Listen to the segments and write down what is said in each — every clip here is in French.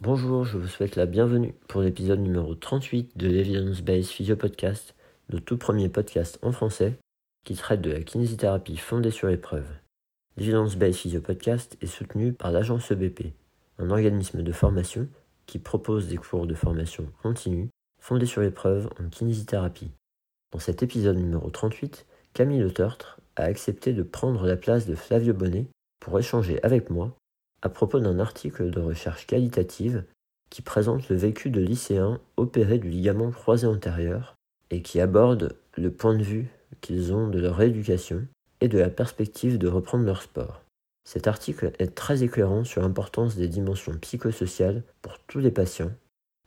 Bonjour, je vous souhaite la bienvenue pour l'épisode numéro 38 de l'Evidence Based Physio Podcast, le tout premier podcast en français qui traite de la kinésithérapie fondée sur épreuve. L'Evidence Based Physio Podcast est soutenu par l'agence EBP, un organisme de formation qui propose des cours de formation continue fondés sur épreuve en kinésithérapie. Dans cet épisode numéro 38, Camille Le Tertre a accepté de prendre la place de Flavio Bonnet pour échanger avec moi à propos d'un article de recherche qualitative qui présente le vécu de lycéens opérés du ligament croisé antérieur et qui aborde le point de vue qu'ils ont de leur rééducation et de la perspective de reprendre leur sport. Cet article est très éclairant sur l'importance des dimensions psychosociales pour tous les patients,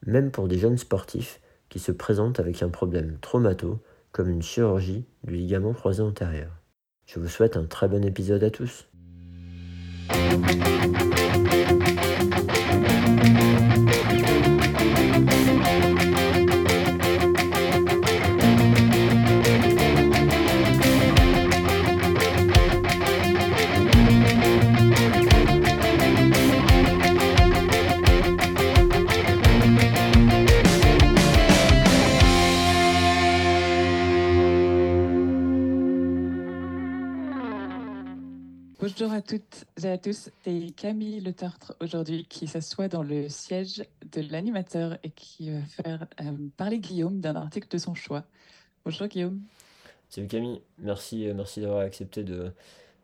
même pour des jeunes sportifs qui se présentent avec un problème traumato comme une chirurgie du ligament croisé antérieur. Je vous souhaite un très bon épisode à tous. À toutes et à tous, c'est Camille Le Tartre aujourd'hui qui s'assoit dans le siège de l'animateur et qui va faire euh, parler Guillaume d'un article de son choix. Bonjour Guillaume. Salut Camille, merci, euh, merci d'avoir accepté de,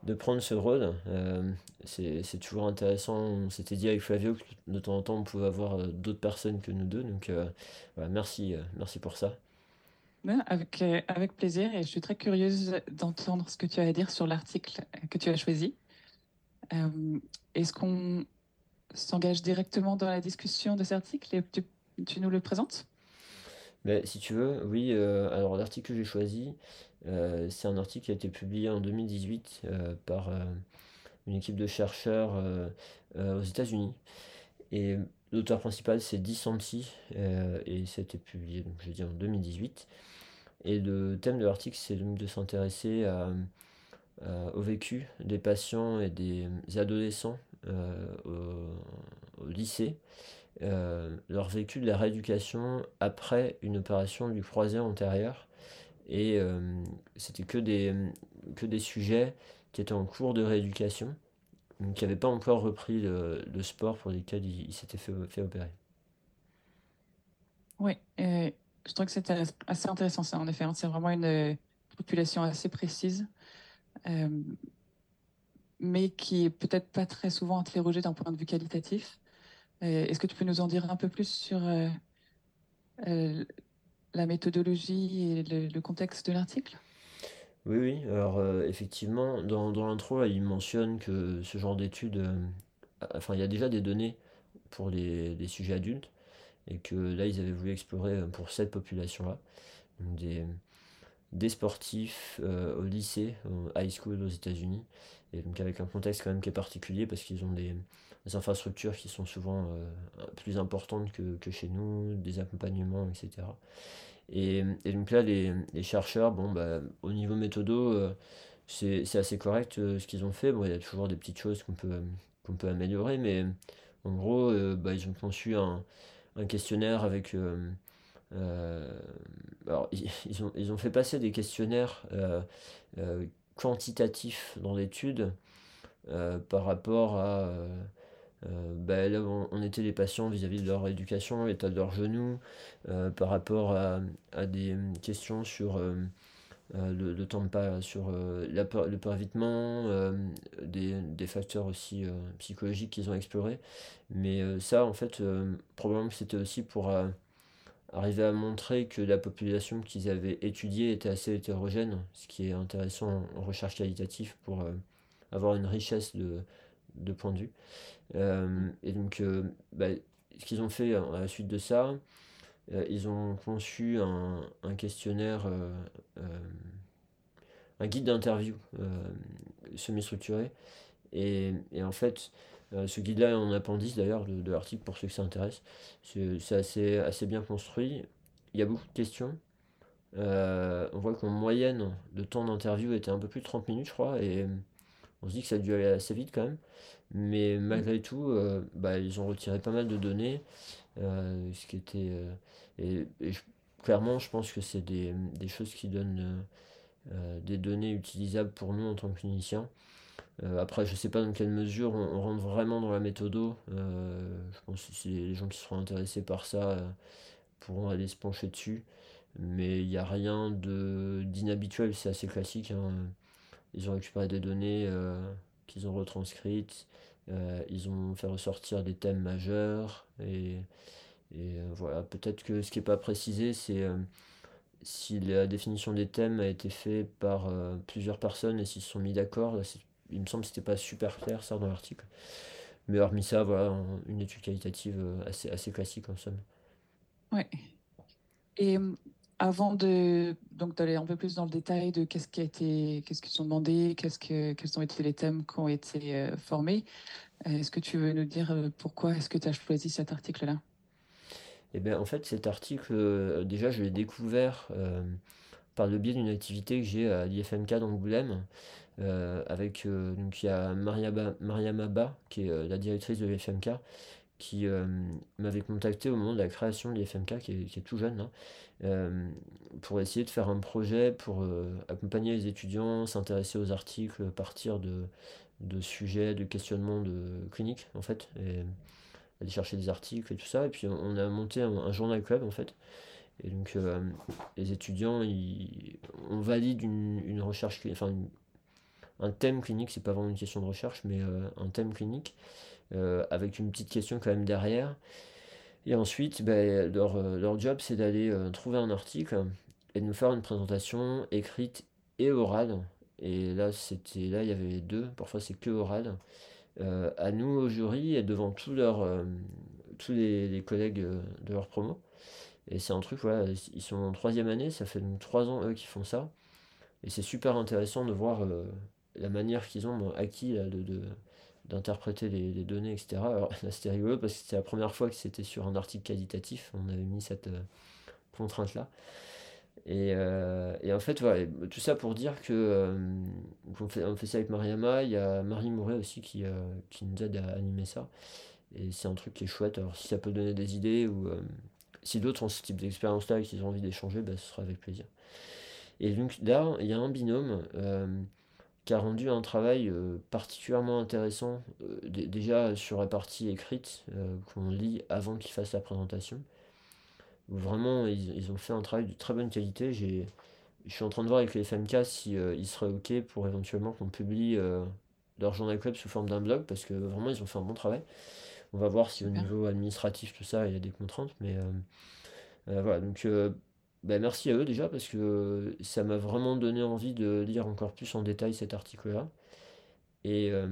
de prendre ce rôle. Euh, c'est toujours intéressant. On s'était dit avec Flavio que de temps en temps on pouvait avoir euh, d'autres personnes que nous deux. Donc euh, voilà, merci, merci pour ça. Avec, avec plaisir et je suis très curieuse d'entendre ce que tu as à dire sur l'article que tu as choisi. Euh, Est-ce qu'on s'engage directement dans la discussion de cet article et tu, tu nous le présentes? Mais si tu veux, oui, euh, alors l'article que j'ai choisi, euh, c'est un article qui a été publié en 2018 euh, par une équipe de chercheurs aux États-Unis. Et l'auteur principal, c'est Di Santi, euh, et ça a été publié, donc, je dis, en 2018. Et le thème de l'article, c'est de s'intéresser à- au vécu des patients et des adolescents euh, au, lycée euh, leur vécu de la rééducation après une opération du croisé antérieur. Et euh, c'était que des, que des sujets qui étaient en cours de rééducation, qui n'avaient pas encore repris le, sport pour lesquels ils ils s'étaient fait, opérer. Oui, euh, je trouve que intéress- assez intéressant ça en effet. hein. C'est vraiment une euh, population assez précise. Euh, mais qui est peut-être pas très souvent interrogée d'un point de vue qualitatif. Euh, Est-ce que tu peux nous en dire un peu plus sur euh, la méthodologie et le, contexte de l'article? Oui, oui, alors effectivement, dans, l'intro, il mentionne que ce genre d'études, enfin, il y a déjà des données pour les, les sujets adultes, et que là, ils avaient voulu explorer pour cette population-là, des, des sportifs euh, au lycée, au high school aux États-Unis, et donc avec un contexte quand même qui est particulier parce qu'ils ont des, infrastructures qui sont souvent euh, plus importantes que, chez nous, des accompagnements, etc. Et, donc là, les, chercheurs, bon, bah, au niveau méthodo, euh, c'est assez correct ce qu'ils ont fait. Bon, il y a toujours des petites choses qu'on peut, qu'on peut améliorer, mais en gros, bah, ils ont conçu un, questionnaire avec euh, alors, ils, ont, ils ont fait passer des questionnaires euh, euh, quantitatifs dans l'étude par rapport à bah, là où on, était les patients vis-à-vis de leur éducation, l'état de leurs genoux, par rapport à, des questions sur le, temps de pas, sur le pervitement, euh, des, des facteurs aussi psychologiques qu'ils ont explorés. Mais ça, en fait, probablement que c'était aussi pour arriver à montrer que la population qu'ils avaient étudiée était assez hétérogène, ce qui est intéressant en, recherche qualitative pour euh, avoir une richesse de, points de vue. Euh, et donc, euh, bah, ce qu'ils ont fait à la suite de ça, ils ont conçu un, questionnaire, un guide d'interview semi-structuré. Et en fait, euh, ce guide-là est en appendice d'ailleurs de, l'article pour ceux que ça intéresse. C'est assez, bien construit. Il y a beaucoup de questions. Euh, on voit qu'en moyenne, le temps d'interview était un peu plus de 30 minutes, je crois, et on se dit que ça a dû aller assez vite quand même. Mais malgré tout, euh, bah, ils ont retiré pas mal de données, ce qui était... et, clairement, je pense que c'est des, des choses qui donnent des données utilisables pour nous en tant que cliniciens. Euh, après, je sais pas dans quelle mesure on, rentre vraiment dans la méthodo. Euh, je pense que les gens qui seront intéressés par ça euh, pourront aller se pencher dessus. Mais il n'y a rien d'inhabituel, c'est assez classique. hein. Ils ont récupéré des données euh, qu'ils ont retranscrites. ils ont fait ressortir des thèmes majeurs. Et, et, voilà, peut-être que ce qui n'est pas précisé, c'est si la définition des thèmes a été faite par plusieurs personnes et s'ils se sont mis d'accord. C'est- Il me semble que c'était pas super clair ça dans l'article. Mais hormis ça, voilà, un- une étude qualitative euh, assez, assez classique en somme. Ouais. Et euh, avant de donc d'aller un peu plus dans le détail de qu'est-ce qui a été, qu'est-ce qu'ils ont demandé, qu'est-ce que, quels ont été les thèmes qui ont été euh, formés, est-ce que tu veux nous dire pourquoi est-ce que tu as choisi cet article-là? Et bien en fait cet article, euh, déjà je l'ai découvert euh, par le biais d'une activité que j'ai à l'IFMK d'Angoulême. Euh, avec euh, donc il y a Mariama, Mariama Ba, qui est euh, la directrice de l'IFMK, qui euh, m'avait contacté au moment de la création de l'IFMK, qui est, tout jeune euh, pour essayer de faire un projet pour accompagner les étudiants, s'intéresser aux articles, partir de, de sujets, de questionnements de cliniques en fait, et aller chercher des articles et tout ça. Et puis on a monté un, journal club en fait. Et donc les étudiants, ils, on valide une, une recherche, enfin une- un thème clinique, c'est pas vraiment une question de recherche, mais euh, un thème clinique, euh, avec une petite question quand même derrière. Et ensuite, ben, leur, euh, leur job, c'est d'aller trouver un article et de nous faire une présentation écrite et orale. Et là, c'était là, il y avait deux. Parfois, c'est que oral. À nous, au jury, et devant tous leurs, tous les, collègues de leur promo. Et c'est un truc, voilà, ils sont en troisième année, ça fait donc trois ans, eux, qui font ça. Et c'est super intéressant de voir la manière qu'ils ont acquis de, d'interpréter les, données, etc. Alors là, c'était rigolo parce que c'était la première fois que c'était sur un article qualitatif. On avait mis cette euh, contrainte-là. Et, euh, et en fait, voilà, tout ça pour dire que euh, qu'on fait, on fait ça avec Mariama. Il y a Marie Mouret aussi qui, qui nous aide à animer ça. Et c'est un truc qui est chouette. Alors si ça peut donner des idées ou si d'autres ont ce type d'expérience-là et qu'ils ont envie d'échanger, bah, ce sera avec plaisir. Et donc là, il y a un binôme qui a rendu un travail euh, particulièrement intéressant, euh, dé- déjà sur la partie écrite, euh, qu'on lit avant qu'il fasse la présentation, vraiment ils, ils ont fait un travail de très bonne qualité. J'ai, je suis en train de voir avec les FMK si euh, ils seraient OK pour éventuellement qu'on publie euh, leur journal club sous forme d'un blog, parce que vraiment ils ont fait un bon travail. On va voir si au niveau administratif, tout ça, il y a des contraintes, mais euh, euh, voilà, donc euh, bah, merci à eux déjà parce que ça m'a vraiment donné envie de lire encore plus en détail cet article-là. Et, euh,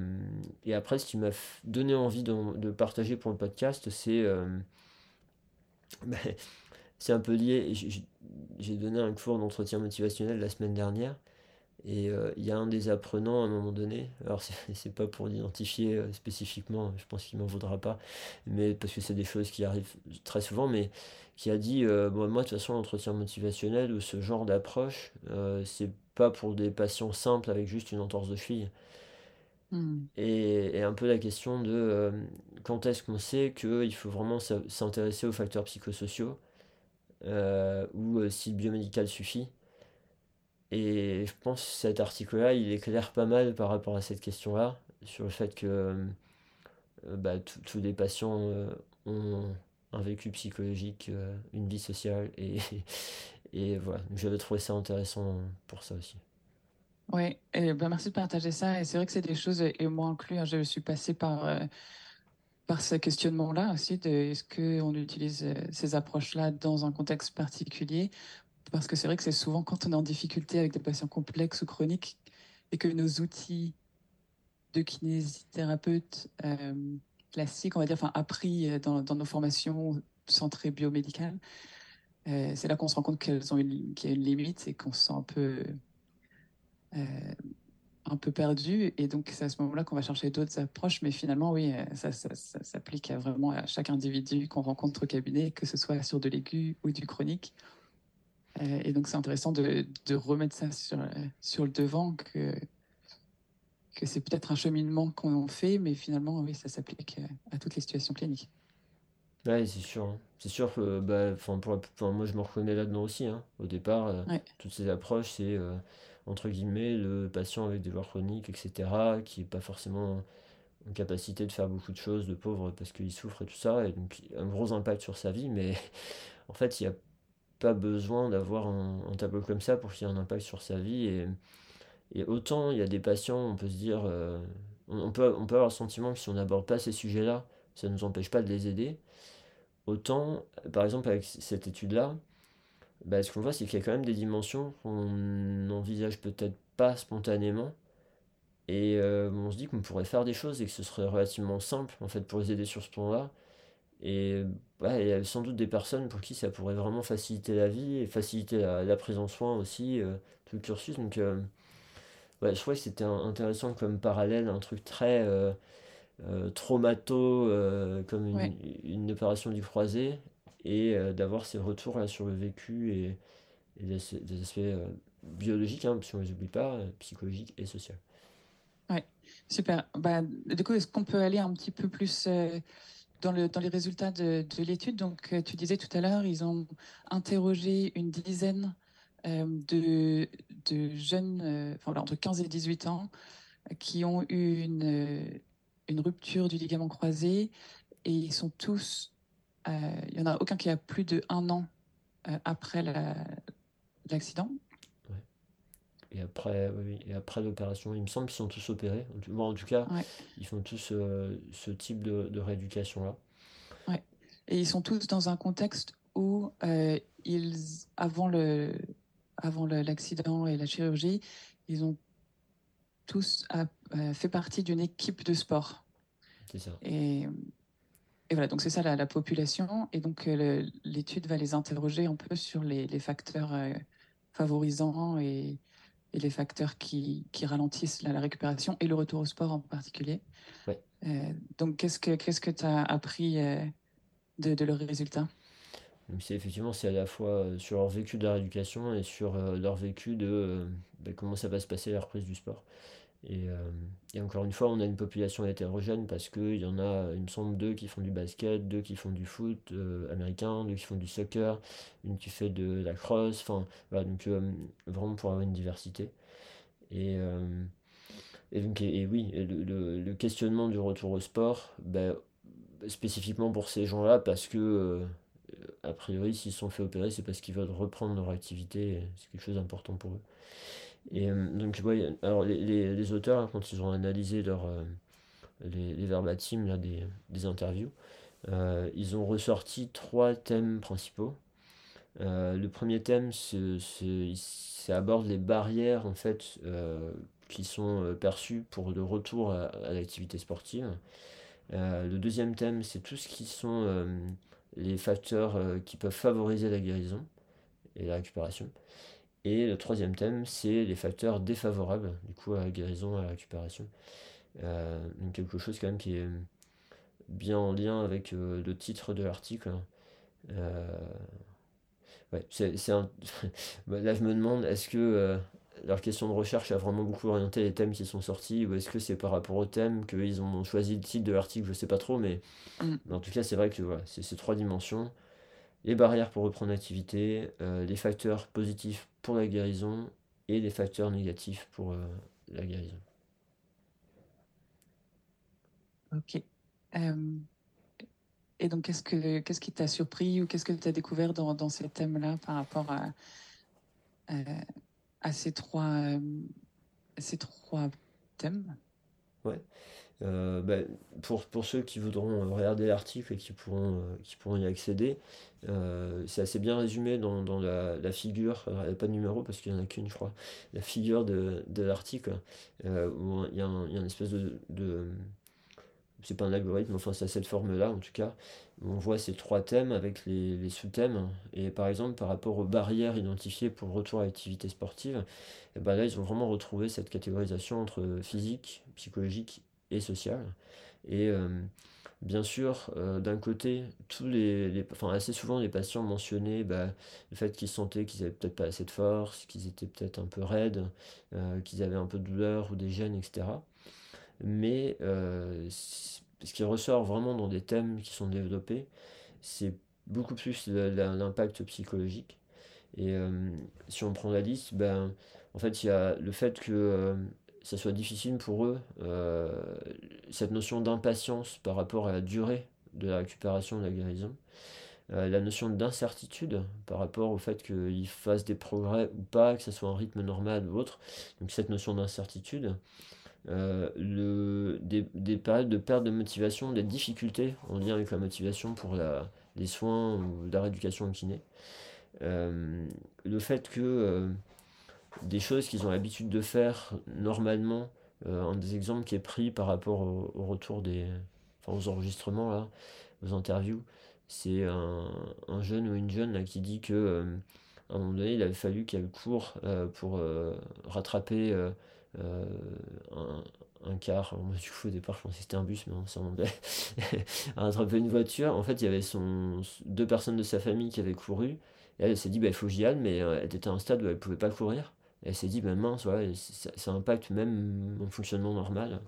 et après, ce qui m'a donné envie de, partager pour le podcast, c'est euh, bah, c'est un peu lié. J'ai donné un cours d'entretien motivationnel la semaine dernière et euh, il y a un des apprenants à un moment donné, alors c'est pas pour l'identifier euh, spécifiquement, je pense qu'il m'en voudra pas, mais parce que c'est des choses qui arrivent très souvent, mais qui a dit euh, Bon, moi de toute façon l'entretien motivationnel ou ce genre d'approche, c'est pas pour des patients simples avec juste une entorse de cheville. Hmm. Et, et un peu la question de quand est-ce qu'on sait qu'il faut vraiment s'intéresser aux facteurs psychosociaux ou si le biomédical suffit? Et je pense que cet article-là, il éclaire pas mal par rapport à cette question-là, sur le fait que euh, bah, tous les patients euh, ont un vécu psychologique, euh, une vie sociale, et, et voilà. J'avais trouvé ça intéressant pour ça aussi. Et ben merci de partager ça. Et c'est vrai que c'est des choses, et moi inclus, hein, je suis passée par, par ce questionnement-là aussi, est-ce qu'on utilise ces approches-là dans un contexte particulier? Parce que c'est vrai que c'est souvent quand on est en difficulté avec des patients complexes ou chroniques et que nos outils de kinésithérapeute euh, classiques, on va dire, enfin appris euh, dans, nos formations centrées biomédicales, euh, c'est là qu'on se rend compte qu'elles ont une, qu'il y a une limite et qu'on se sent un peu, euh, un peu perdu. Et donc, c'est à ce moment-là qu'on va chercher d'autres approches. Mais finalement, oui, ça, s'applique vraiment à chaque individu qu'on rencontre au cabinet, que ce soit sur de l'aigu ou du chronique. Euh, et donc, c'est intéressant de, de remettre ça sur, euh, sur le devant, que, que c'est peut-être un cheminement qu'on fait, mais finalement, oui, ça s'applique à toutes les situations cliniques. Ouais, c'est sûr. hein. C'est sûr que bah, pour la- moi je me reconnais là-dedans aussi. hein. Au départ, euh, Ouais, toutes ces approches, c'est euh, entre guillemets le patient avec des douleurs chroniques, etc., qui n'est pas forcément en capacité de faire beaucoup de choses, de pauvre, parce qu'il souffre et tout ça, et donc un gros impact sur sa vie, mais en fait, il n'y a pas besoin d'avoir un, tableau comme ça pour qu'il y ait un impact sur sa vie. Et, et autant il y a des patients, on peut se dire, euh, on, on peut, on peut avoir le sentiment que si on n'aborde pas ces sujets-là, ça ne nous empêche pas de les aider. Autant, par exemple, avec cette étude-là, bah, ce qu'on voit, c'est qu'il y a quand même des dimensions qu'on n'envisage peut-être pas spontanément. Et euh, on se dit qu'on pourrait faire des choses et que ce serait relativement simple, en fait, pour les aider sur ce plan-là. Et ouais, il y a sans doute des personnes pour qui ça pourrait vraiment faciliter la vie et faciliter la, la prise en soin aussi, euh, tout le cursus. Donc, euh, ouais, je trouvais que c'était intéressant comme parallèle, un truc très euh, traumato, comme ouais, une, opération du croisé, et d'avoir ces retours là, sur le vécu et, et des, as- des aspects biologiques, hein, parce qu'on ne les oublie pas, psychologiques et sociaux. ouais. Super. Bah, du coup, est-ce qu'on peut aller un petit peu plus dans le, dans les résultats de, de l'étude? Donc, euh, tu disais tout à l'heure, ils ont interrogé une dizaine euh, de, jeunes, euh, entre 15 et 18 ans, qui ont eu une, rupture du ligament croisé et ils sont tous, il n'y en a aucun qui a plus de un an après la- l'accident. Et après, oui, oui, et après l'opération, il me semble qu'ils sont tous opérés. Bon, en tout cas, Ouais, ils font tous euh, ce type de, de rééducation-là. ouais. Et ils sont tous dans un contexte où euh, ils, avant le, avant l'accident et la chirurgie, ils ont tous euh, fait partie d'une équipe de sport. C'est ça. Et, et voilà, donc c'est ça la, la population. Et donc l'étude va les interroger un peu sur les, les facteurs euh, favorisants et, et les facteurs qui, qui ralentissent la, la récupération et le retour au sport en particulier. Ouais. Euh, donc qu'est-ce que tu as appris euh, de, de leurs résultats? C'est effectivement, c'est à la fois euh, sur leur vécu de la rééducation et sur leur vécu de ben, comment ça va se passer la reprise du sport. Et, euh, et encore une fois, on a une population hétérogène parce qu'il y en a, il me semble, deux qui font du basket, deux qui font du foot euh, américain, deux qui font du soccer, une qui fait de la crosse, enfin, voilà, donc euh, vraiment pour avoir une diversité. Et, donc, et, oui, le, questionnement du retour au sport, ben, spécifiquement pour ces gens-là, parce que, a priori, s'ils sont fait opérer, c'est parce qu'ils veulent reprendre leur activité, c'est quelque chose d'important pour eux. Euh, donc, alors les, auteurs, quand ils ont analysé leur, euh, les, les verbatims là, des, des interviews, euh, ils ont ressorti trois thèmes principaux. Le premier thème, c'est aborde les barrières en fait qui sont perçues pour le retour à, l'activité sportive. Le deuxième thème, c'est tout ce qui sont les facteurs qui peuvent favoriser la guérison et la récupération. Et le troisième thème, c'est les facteurs défavorables, du coup, à la guérison, à la récupération. Euh, donc quelque chose quand même qui est bien en lien avec euh, le titre de l'article. hein. Euh, ouais, c'est, un... Bah, Là, je me demande, est-ce que leur question de recherche a vraiment beaucoup orienté les thèmes qui sont sortis, ou est-ce que c'est par rapport au thème qu'ils ont choisi le titre de l'article, je sais pas trop, mais, Mm. mais en tout cas, c'est vrai que voilà, c'est ces trois dimensions. Les barrières pour reprendre l'activité, euh, les facteurs positifs pour la guérison et les facteurs négatifs pour euh, la guérison. Ok. Euh, et donc qu'est-ce que qu'est-ce qui t'a surpris ou qu'est-ce que tu as découvert dans, dans ces thèmes-là par rapport à, à, à ces trois ces trois thèmes? Ouais. Euh, bah, pour, pour ceux qui voudront regarder l'article et qui pourront, euh, qui pourront y accéder, euh, c'est assez bien résumé dans, dans la, figure, alors, il a pas de numéro parce qu'il n'y en a qu'une, je crois, la figure de, de l'article, où il y a, une espèce de, de- c'est pas un algorithme, enfin c'est cette forme-là en tout cas, on voit ces trois thèmes avec les, sous-thèmes, et par exemple par rapport aux barrières identifiées pour retour à l'activité sportive, et ben là ils ont vraiment retrouvé cette catégorisation entre physique, psychologique et sociale. Et euh, bien sûr, euh, d'un côté, tous les, enfin, assez souvent les patients mentionnaient bah, le fait qu'ils sentaient qu'ils avaient peut-être pas assez de force, qu'ils étaient peut-être un peu raides, euh, qu'ils avaient un peu de douleur ou des gènes, etc. mais ce qui ressort vraiment dans des thèmes qui sont développés, c'est beaucoup plus l'impact psychologique. Et si on prend la liste, ben, en fait, il y a le fait que ça soit difficile pour eux, cette notion d'impatience par rapport à la durée de la récupération de la guérison, euh, la notion d'incertitude par rapport au fait qu'ils fassent des progrès ou pas, que ce soit un rythme normal ou autre. Donc cette notion d'incertitude, euh, le, des, des, périodes de perte de motivation, des difficultés en lien avec la motivation pour la, les soins ou la rééducation au kiné. Euh, le fait que des choses qu'ils ont l'habitude de faire normalement, un des exemples qui est pris par rapport au, retour des, enfin, aux enregistrements, là, aux interviews, c'est un, un, jeune ou une jeune qui dit que euh, à un moment donné, il avait fallu qu'elle court euh, pour euh, rattraper un, un car. Moi, du coup, au départ, je pensais que c'était un bus, mais non, c'est en anglais. rattraper une voiture. En fait, il y avait son, deux personnes de sa famille qui avaient couru. Et elle, s'est dit, bah, il faut que j'y aille, mais elle était à un stade où elle ne pouvait pas courir. Elle s'est dit, bah, mince, ça, impacte même mon fonctionnement normal.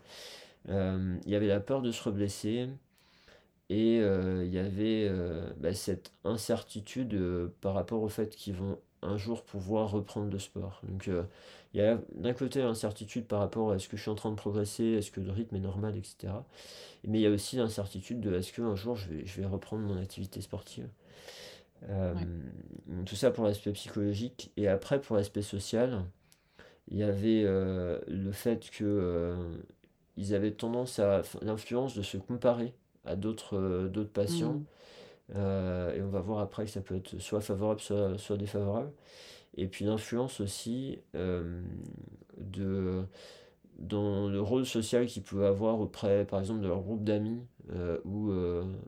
il y avait la peur de se reblesser. Et euh, il y avait euh, bah, cette incertitude euh, par rapport au fait qu'ils vont un jour pouvoir reprendre le sport. Donc il y a d'un côté l'incertitude par rapport à est-ce que je suis en train de progresser, est-ce que le rythme est normal, etc. Mais il y a aussi l'incertitude de est-ce qu'un jour je vais reprendre mon activité sportive. Tout ça pour l'aspect psychologique. Et après, pour l'aspect social, il y avait le fait que ils avaient tendance à l'influence de se comparer à d'autres euh, d'autres patients. Mm. Euh, et on va voir après que ça peut être soit favorable, soit, soit défavorable. Et puis l'influence aussi euh, de, dans le rôle social qu'ils peuvent avoir auprès, par exemple, de leur groupe d'amis, ou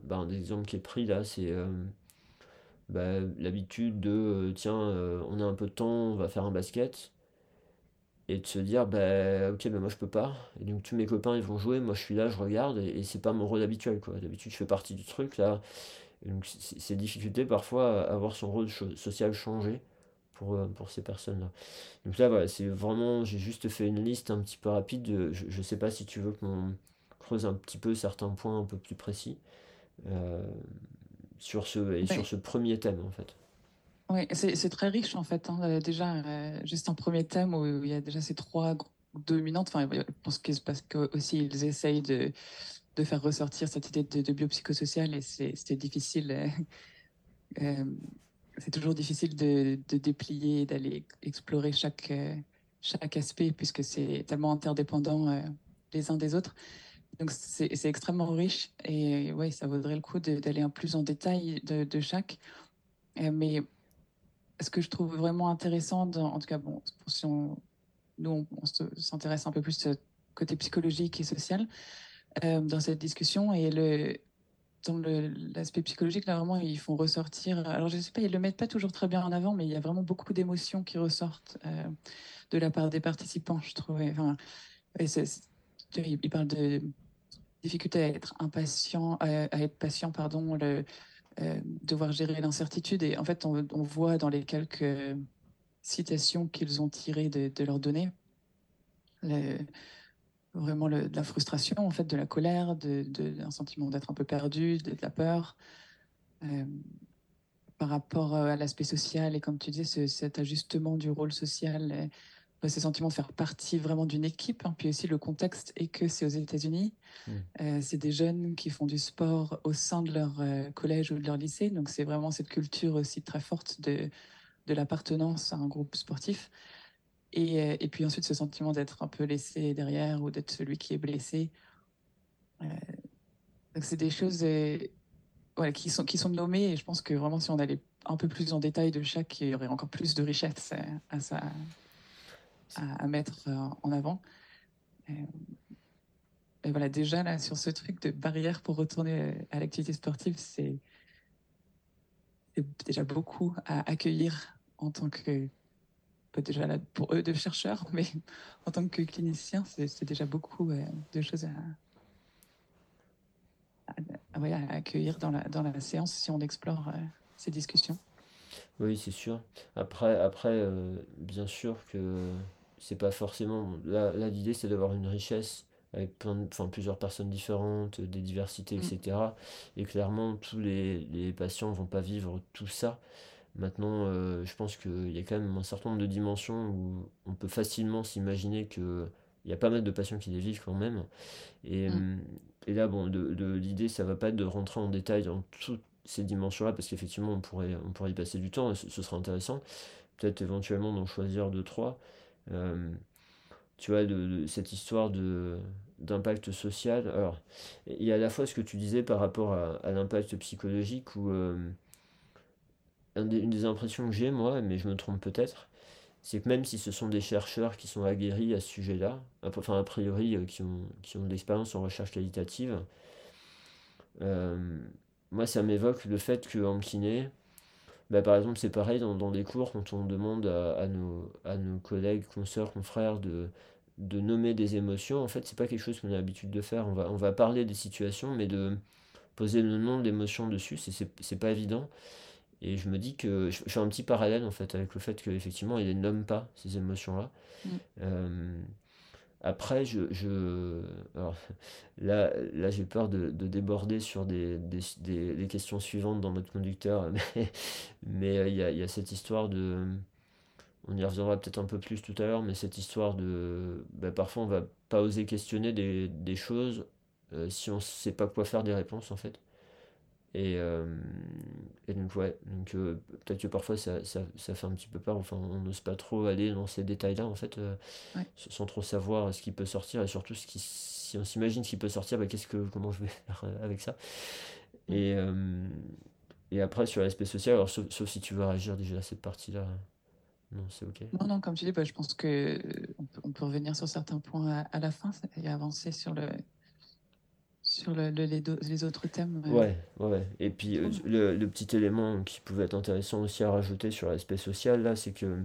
bah, un exemple qui est pris là, c'est bah, l'habitude de, tiens, on a un peu de temps, on va faire un basket. Et de se dire bah ok mais moi je peux pas. Et donc tous mes copains ils vont jouer. Moi je suis là je regarde. Et, c'est pas mon rôle habituel d'habitude je fais partie du truc là. Donc c'est difficulté parfois à avoir son rôle social changé pour, euh, pour ces personnes là donc là voilà c'est vraiment j'ai juste fait une liste un petit peu rapide je, je sais pas si tu veux qu'on creuse un petit peu certains points un peu plus précis. Euh, sur ce et sur ce premier thème en fait oui, c'est très riche en fait. Hein. Euh, déjà, euh, juste un premier thème où il y a déjà ces trois dominantes. Enfin, je pense que c'est parce qu'aussi ils essayent de, de, faire ressortir cette idée de, de biopsychosocial et c'est difficile. Euh, c'est toujours difficile de, de déplier, d'aller explorer chaque, chaque aspect puisque c'est tellement interdépendant les uns des autres. Donc c'est extrêmement riche et oui, ça vaudrait le coup d'aller un plus en détail de, chaque. mais ce que je trouve vraiment intéressant, en tout cas, bon, si on, nous, on, s'intéresse un peu plus au côté psychologique et social euh, dans cette discussion, et le, dans l'aspect psychologique, là, vraiment, ils font ressortir. Alors, je sais pas, ils le mettent pas toujours très bien en avant, mais il y a vraiment beaucoup d'émotions qui ressortent euh, de la part des participants, je trouvais. Enfin, ils parlent de difficulté à être impatient, à, être patient, pardon, euh, devoir gérer l'incertitude. Et en fait, on, voit dans les quelques citations qu'ils ont tirées de, leurs données vraiment de la frustration, en fait, de la colère, de, sentiment d'être un peu perdu, de, la peur. Euh, par rapport à l'aspect social et comme tu disais, cet ajustement du rôle social ce sentiment de faire partie vraiment d'une équipe. Hein. Puis aussi le contexte est que c'est aux États-Unis. Mmh. Euh, c'est des jeunes qui font du sport au sein de leur euh, collège ou de leur lycée. Donc c'est vraiment cette culture aussi très forte de, de l'appartenance à un groupe sportif. Et, euh, et, puis ensuite ce sentiment d'être un peu laissé derrière ou d'être celui qui est blessé. donc c'est des choses voilà, qui, sont, qui sont nommées. Et je pense que vraiment si on allait un peu plus en détail de chaque, il y aurait encore plus de richesse à ça à, mettre euh, en avant. Euh, et voilà, déjà là, sur ce truc de barrière pour retourner à l'activité sportive, c'est déjà beaucoup à accueillir en tant que, pas déjà là pour eux de chercheurs, mais en tant que clinicien, c'est déjà beaucoup euh, de choses à, à, accueillir dans la, dans la séance si on explore ces discussions. Oui, c'est sûr. Après, après bien sûr que c'est pas forcément. Là, l'idée, c'est d'avoir une richesse avec plein enfin, plusieurs personnes différentes, des diversités, Mm. etc. Et clairement, tous les, les patients vont pas vivre tout ça. Maintenant, euh, je pense qu'il y a quand même un certain nombre de dimensions où on peut facilement s'imaginer que il y a pas mal de patients qui les vivent quand même. Et, Mm. hum, et là, bon, de, de- l'idée, ça va pas être de rentrer en détail dans toutes ces dimensions-là, parce qu'effectivement, on pourrait, on pourrait y passer du temps, et ce, ce serait intéressant. Peut-être éventuellement d'en choisir deux, trois. Euh, tu vois, de, cette histoire de, d'impact social. Alors, il y a à la fois ce que tu disais par rapport à, l'impact psychologique, ou euh, une des impressions que j'ai, moi, mais je me trompe peut-être, c'est que même si ce sont des chercheurs qui sont aguerris à ce sujet-là, enfin a priori euh, qui ont, qui ont de l'expérience en recherche qualitative, moi ça m'évoque le fait qu'en kiné, bah, par exemple c'est pareil dans, dans des cours quand on demande à, à nos, à nos collègues, consoeurs, confrères de, de nommer des émotions, en fait c'est pas quelque chose qu'on a l'habitude de faire, on va, on va parler des situations, mais de poser le nom de l'émotion dessus, c'est pas évident. Et je me dis que je, je fais un petit parallèle en fait avec le fait qu'effectivement il les nomme pas ces émotions-là. Mm. Euh, après, je, je- là, là j'ai peur de, de déborder sur des, des, des- questions suivantes dans notre conducteur, mais, euh, il y a, y a cette histoire de, on y reviendra peut-être un peu plus tout à l'heure, mais cette histoire de, bah, parfois on va pas oser questionner des, des choses euh, si on sait pas quoi faire des réponses en fait. Et, euh, et donc, ouais, donc euh, peut-être que parfois ça, ça, ça fait un petit peu peur, enfin on n'ose pas trop aller dans ces détails-là en fait, euh, Ouais. sans trop savoir ce qui peut sortir et surtout ce qui, si on s'imagine ce qui peut sortir, bah, qu'est-ce que, comment je vais faire avec ça. Mm. Et, et après sur l'aspect social, alors sauf, sauf si tu veux réagir déjà à cette partie-là, non, c'est ok. Non, non, comme tu dis, bah, je pense que euh, on peut, on peut revenir sur certains points à, à la fin et avancer sur le, sur le, le- les, autres thèmes. Ouais, ouais, ouais. Et puis euh, Cool. le, le petit élément qui pouvait être intéressant aussi à rajouter sur l'aspect social là, c'est que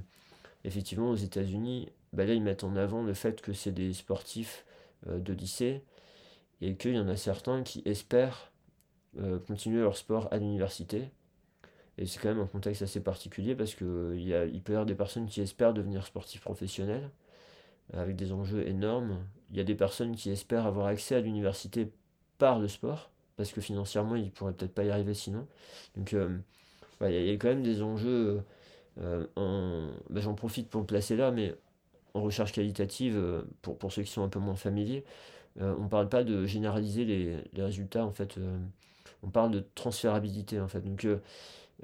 effectivement aux États-Unis, bah là ils mettent en avant le fait que c'est des sportifs euh, de lycée et qu'il y en a certains qui espèrent euh, continuer leur sport à l'université. Et c'est quand même un contexte assez particulier parce que euh, il y a, il peut y avoir des personnes qui espèrent devenir sportifs professionnels avec des enjeux énormes. Il y a des personnes qui espèrent avoir accès à l'université par le sport, parce que financièrement, ils pourraient peut-être pas y arriver sinon. Donc, euh, il y a quand même des enjeux. euh, bah, j'en profite pour le placer là, mais en recherche qualitative, euh, pour, pour ceux qui sont un peu moins familiers, on parle pas de généraliser les, résultats, en fait. on parle de transférabilité, en fait. Donc,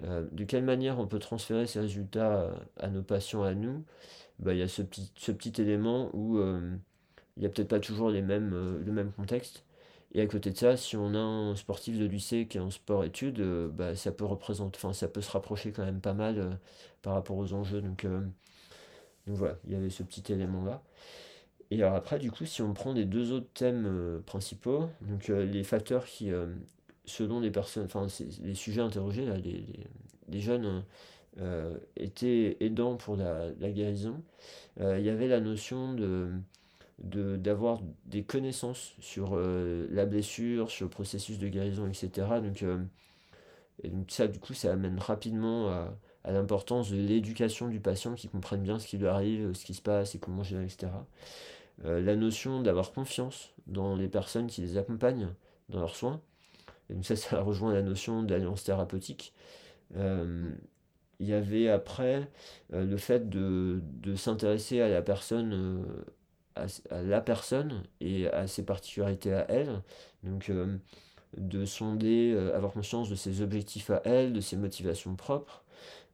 de quelle manière on peut transférer ces résultats à, nos patients, à nous? Bah, il y a ce petit, ce petit élément où il n'y a peut-être pas toujours les mêmes, le même contexte. Et à côté de ça, si on a un sportif de lycée qui est en sport-études, euh, bah, ça peut représenter, enfin, ça peut se rapprocher quand même pas mal euh, par rapport aux enjeux. Donc, euh, donc voilà, il y avait ce petit élément-là. Et alors après, du coup, si on prend les deux autres thèmes principaux, donc les facteurs qui, selon les personnes, enfin les sujets interrogés, là, les, jeunes euh, étaient aidants pour la, guérison, il y avait la notion de, d'avoir des connaissances sur euh, la blessure, sur le processus de guérison, etc. Donc, euh, donc ça, du coup, ça amène rapidement à, l'importance de l'éducation du patient, qui comprenne bien ce qui lui arrive, ce qui se passe et comment gérer, etc. Euh, la notion d'avoir confiance dans les personnes qui les accompagnent dans leurs soins. Et donc ça, ça rejoint la notion d'alliance thérapeutique. Il y avait après le fait de, de s'intéresser à la personne, à, la personne et à ses particularités à elle. Donc euh, de sonder, euh, avoir conscience de ses objectifs à elle, de ses motivations propres.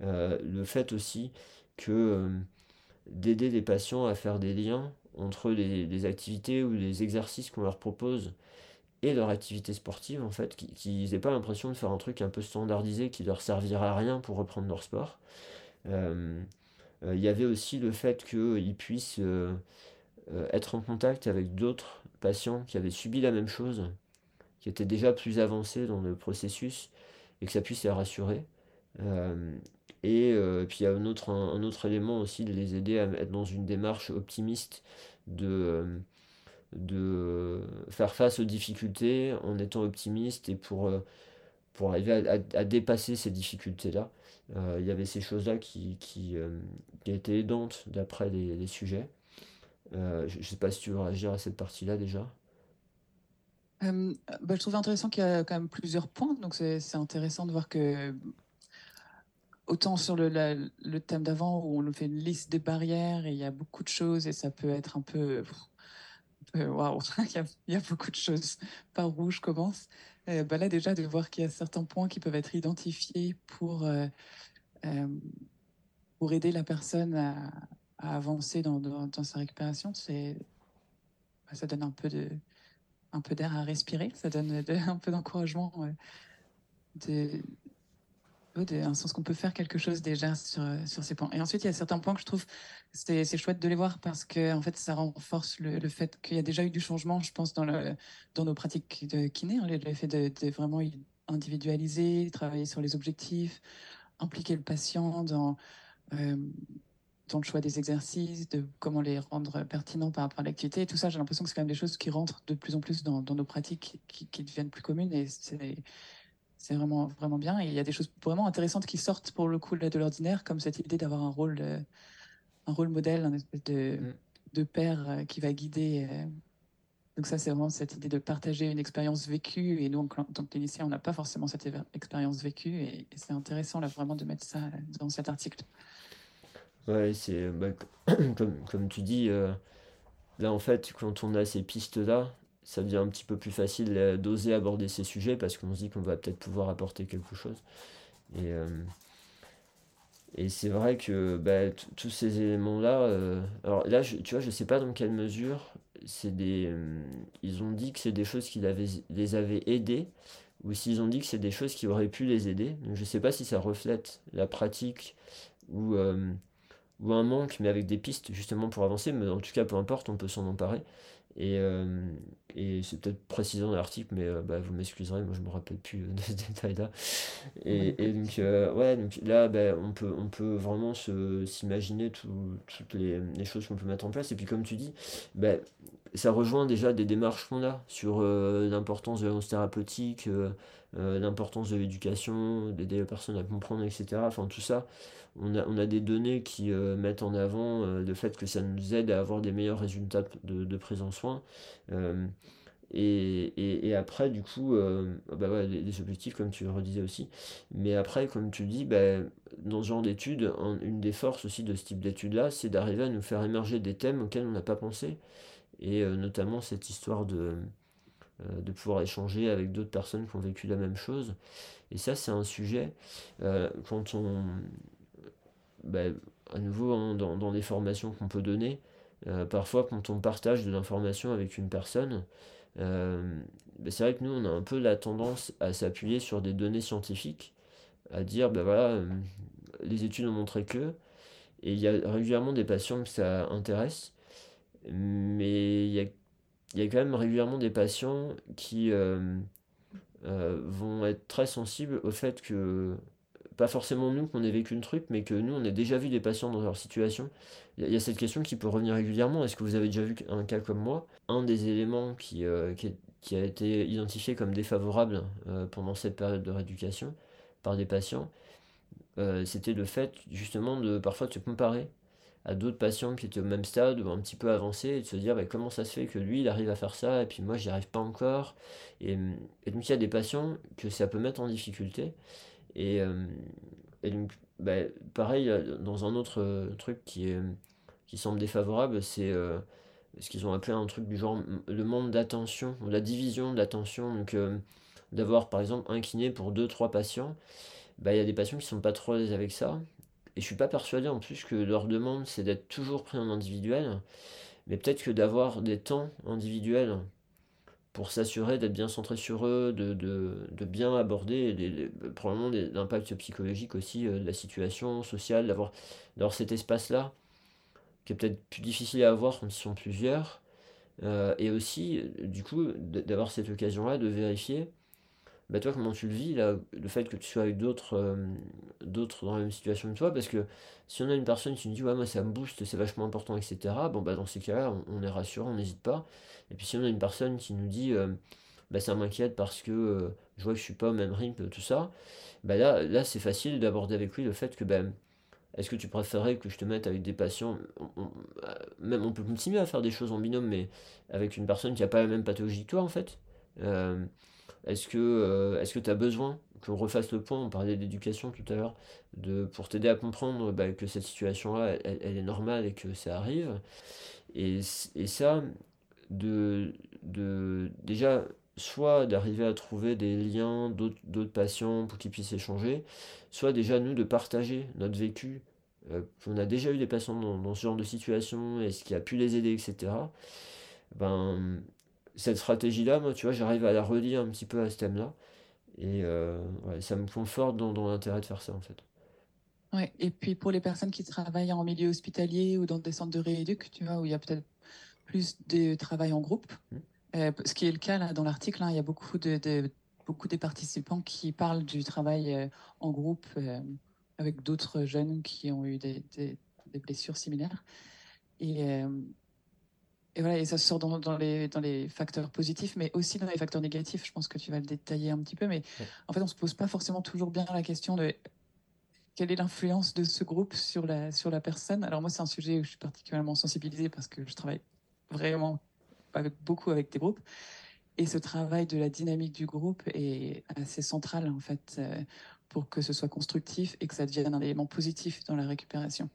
Euh, le fait aussi que d'aider les patients à faire des liens entre les, activités ou les exercices qu'on leur propose et leur activité sportive, en fait, qui- qu'ils n'aient pas l'impression de faire un truc un peu standardisé qui leur servira à rien pour reprendre leur sport. Il y avait aussi le fait qu'ils puissent être en contact avec d'autres patients qui avaient subi la même chose, qui étaient déjà plus avancés dans le processus, et que ça puisse les rassurer. Euh, et euh, puis il y a un autre, élément aussi de les aider à être dans une démarche optimiste de, euh, faire face aux difficultés en étant optimiste et pour, euh, arriver à, dépasser ces difficultés-là. Euh, il y avait ces choses-là qui, euh, étaient aidantes d'après les sujets. Euh, je, ne sais pas si tu veux réagir à cette partie-là déjà. Euh, bah, je trouve intéressant qu'il y a quand même plusieurs points, donc c'est intéressant de voir que autant sur le, le thème d'avant où on nous fait une liste des barrières et il y a beaucoup de choses et ça peut être un peu waouh, il, y a beaucoup de choses par où je commence? Euh, bah là déjà de voir qu'il y a certains points qui peuvent être identifiés pour pour aider la personne à, avancer dans, sa récupération, c'est bah, ça donne un peu de peu d'air à respirer, ça donne un peu d'encouragement de, un sens qu'on peut faire quelque chose déjà sur, sur ces points. Et ensuite, il y a certains points que je trouve c'est, chouette de les voir parce que en fait, ça renforce le, fait qu'il y a déjà eu du changement, je pense, dans nos pratiques de kiné, hein, le, fait de, vraiment individualiser, travailler sur les objectifs, impliquer le patient dans, euh, dans le choix des exercices, de comment les rendre pertinents par rapport à l'activité. Tout ça, j'ai l'impression que c'est quand même des choses qui rentrent de plus en plus dans, dans nos pratiques, qui, qui deviennent plus communes. Et c'est vraiment, vraiment bien. Et il y a des choses vraiment intéressantes qui sortent pour le coup de l'ordinaire, comme cette idée d'avoir un rôle, un rôle modèle, un espèce de, mm. de père euh, qui va guider. Euh. Donc ça, c'est vraiment cette idée de partager une expérience vécue. Et nous, en tant que cliniciens, on n'a pas forcément cette expérience vécue. Et, c'est intéressant là vraiment de mettre ça dans cet article. Ouais, c'est bah, comme, comme, tu dis, là en fait, quand on a ces pistes-là, ça devient un petit peu plus facile euh, d'oser aborder ces sujets parce qu'on se dit qu'on va peut-être pouvoir apporter quelque chose. Et, euh, et c'est vrai que bah, tous ces éléments-là, euh, alors là, tu vois, je sais pas dans quelle mesure c'est des, ils ont dit que c'est des choses qui les avaient aidés ou s'ils ont dit que c'est des choses qui auraient pu les aider. Donc je sais pas si ça reflète la pratique ou, ou un manque, mais avec des pistes justement pour avancer. Mais en tout cas, peu importe, on peut s'en emparer. Et, euh, et c'est peut-être précisé dans l'article, mais euh, bah, vous m'excuserez, moi je me rappelle plus de ce détail-là. Et, et, donc, euh, ouais, donc là, bah, on, peut, on peut vraiment s'imaginer toutes les, les, choses qu'on peut mettre en place. Et puis, comme tu dis, bah, ça rejoint déjà des démarches qu'on a sur l'importance de l'annonce thérapeutique, l'importance de l'éducation, d'aider les personnes à comprendre, etc. Enfin, tout ça, on a, on a des données qui euh, mettent en avant euh, le fait que ça nous aide à avoir des meilleurs résultats de, de prise en soin. Euh, et, et, après, du coup, bah les, objectifs, comme tu le redisais aussi. Mais après, comme tu dis, bah, dans ce genre d'études, une des forces aussi de ce type d'études-là, c'est d'arriver à nous faire émerger des thèmes auxquels on n'a pas pensé. Et notamment cette histoire de, de pouvoir échanger avec d'autres personnes qui ont vécu la même chose. Et ça, c'est un sujet, quand on, bah, à nouveau hein, dans, dans, les formations qu'on peut donner, euh, parfois quand on partage de l'information avec une personne, euh, bah, c'est vrai que nous on a un peu la tendance à s'appuyer sur des données scientifiques, à dire ben voilà, euh, les études ont montré que, et il y a régulièrement des patients que ça intéresse, mais il y a, il y a quand même régulièrement des patients qui vont être très sensibles au fait que pas forcément nous qu'on ait vécu le truc, mais que nous, on ait déjà vu des patients dans leur situation. Il y, a cette question qui peut revenir régulièrement. Est-ce que vous avez déjà vu un cas comme moi? Un des éléments qui, euh, qui, a été identifié comme défavorable euh, pendant cette période de rééducation par des patients, euh, c'était le fait justement de parfois de se comparer à d'autres patients qui étaient au même stade ou un petit peu avancés et de se dire bah, comment ça se fait que lui il arrive à faire ça et puis moi j'y arrive pas encore et, et donc il y a des patients que ça peut mettre en difficulté et, euh, et donc, bah, pareil, euh, dans un autre euh, truc qui, est, qui semble défavorable, c'est ce qu'ils ont appelé un truc du genre le monde d'attention, ou la division de l'attention. Donc, d'avoir par exemple un kiné pour 2-3 patients, bah, il y a des patients qui sont pas trop à avec ça. Et je suis pas persuadé en plus que leur demande c'est d'être toujours pris en individuel, mais peut-être que d'avoir des temps individuels pour s'assurer d'être bien centré sur eux, de, bien aborder les, probablement l'impact psychologique aussi euh, de la situation sociale, d'avoir, d'avoir cet espace-là, qui est peut-être plus difficile à avoir quand ils sont plusieurs, euh, et aussi, du coup, d'avoir cette occasion-là de vérifier bah toi comment tu le vis là, le fait que tu sois avec d'autres euh, d'autres dans la même situation que toi? Parce que si on a une personne qui nous dit ouais moi ça me booste c'est vachement important etc bon bah dans ces cas-là on, est rassurant on n'hésite pas. Et puis si on a une personne qui nous dit euh, bah ça m'inquiète parce que euh, je vois que je suis pas au même rythme tout ça bah là là c'est facile d'aborder avec lui le fait que bah est-ce que tu préférerais que je te mette avec des patients, même on peut continuer à faire des choses en binôme, mais avec une personne qui n'a pas la même pathologie que toi en fait Est-ce que est-ce que tu as besoin qu'on refasse le point, on parlait d'éducation tout à l'heure, pour t'aider à comprendre bah, que cette situation-là, elle, est normale et que ça arrive? Et, et ça, de, de déjà, soit d'arriver à trouver des liens d'autres patients pour qu'ils puissent échanger, soit déjà nous de partager notre vécu. Euh, on a déjà eu des patients dans, ce genre de situation et ce qui a pu les aider, etc. Ben, cette stratégie-là, moi, tu vois, j'arrive à la relier un petit peu à ce thème-là. Et euh, ça me conforte dans, dans l'intérêt de faire ça, en fait. Ouais, et puis pour les personnes qui travaillent en milieu hospitalier ou dans des centres de rééduc, tu vois, où il y a peut-être plus de travail en groupe, mmh. euh, ce qui est le cas là dans l'article, hein, il y a beaucoup de, beaucoup des participants qui parlent du travail euh, en groupe avec d'autres jeunes qui ont eu des, des, des blessures similaires. Et et voilà, et ça sort dans, dans, les, dans les facteurs positifs, mais aussi dans les facteurs négatifs. Je pense que tu vas le détailler un petit peu, mais en fait, on se pose pas forcément toujours bien la question de quelle est l'influence de ce groupe sur la, sur la personne. Alors moi, c'est un sujet où je suis particulièrement sensibilisée parce que je travaille vraiment avec, beaucoup avec des groupes. Et ce travail de la dynamique du groupe est assez central, en fait, euh, pour que ce soit constructif et que ça devienne un élément positif dans la récupération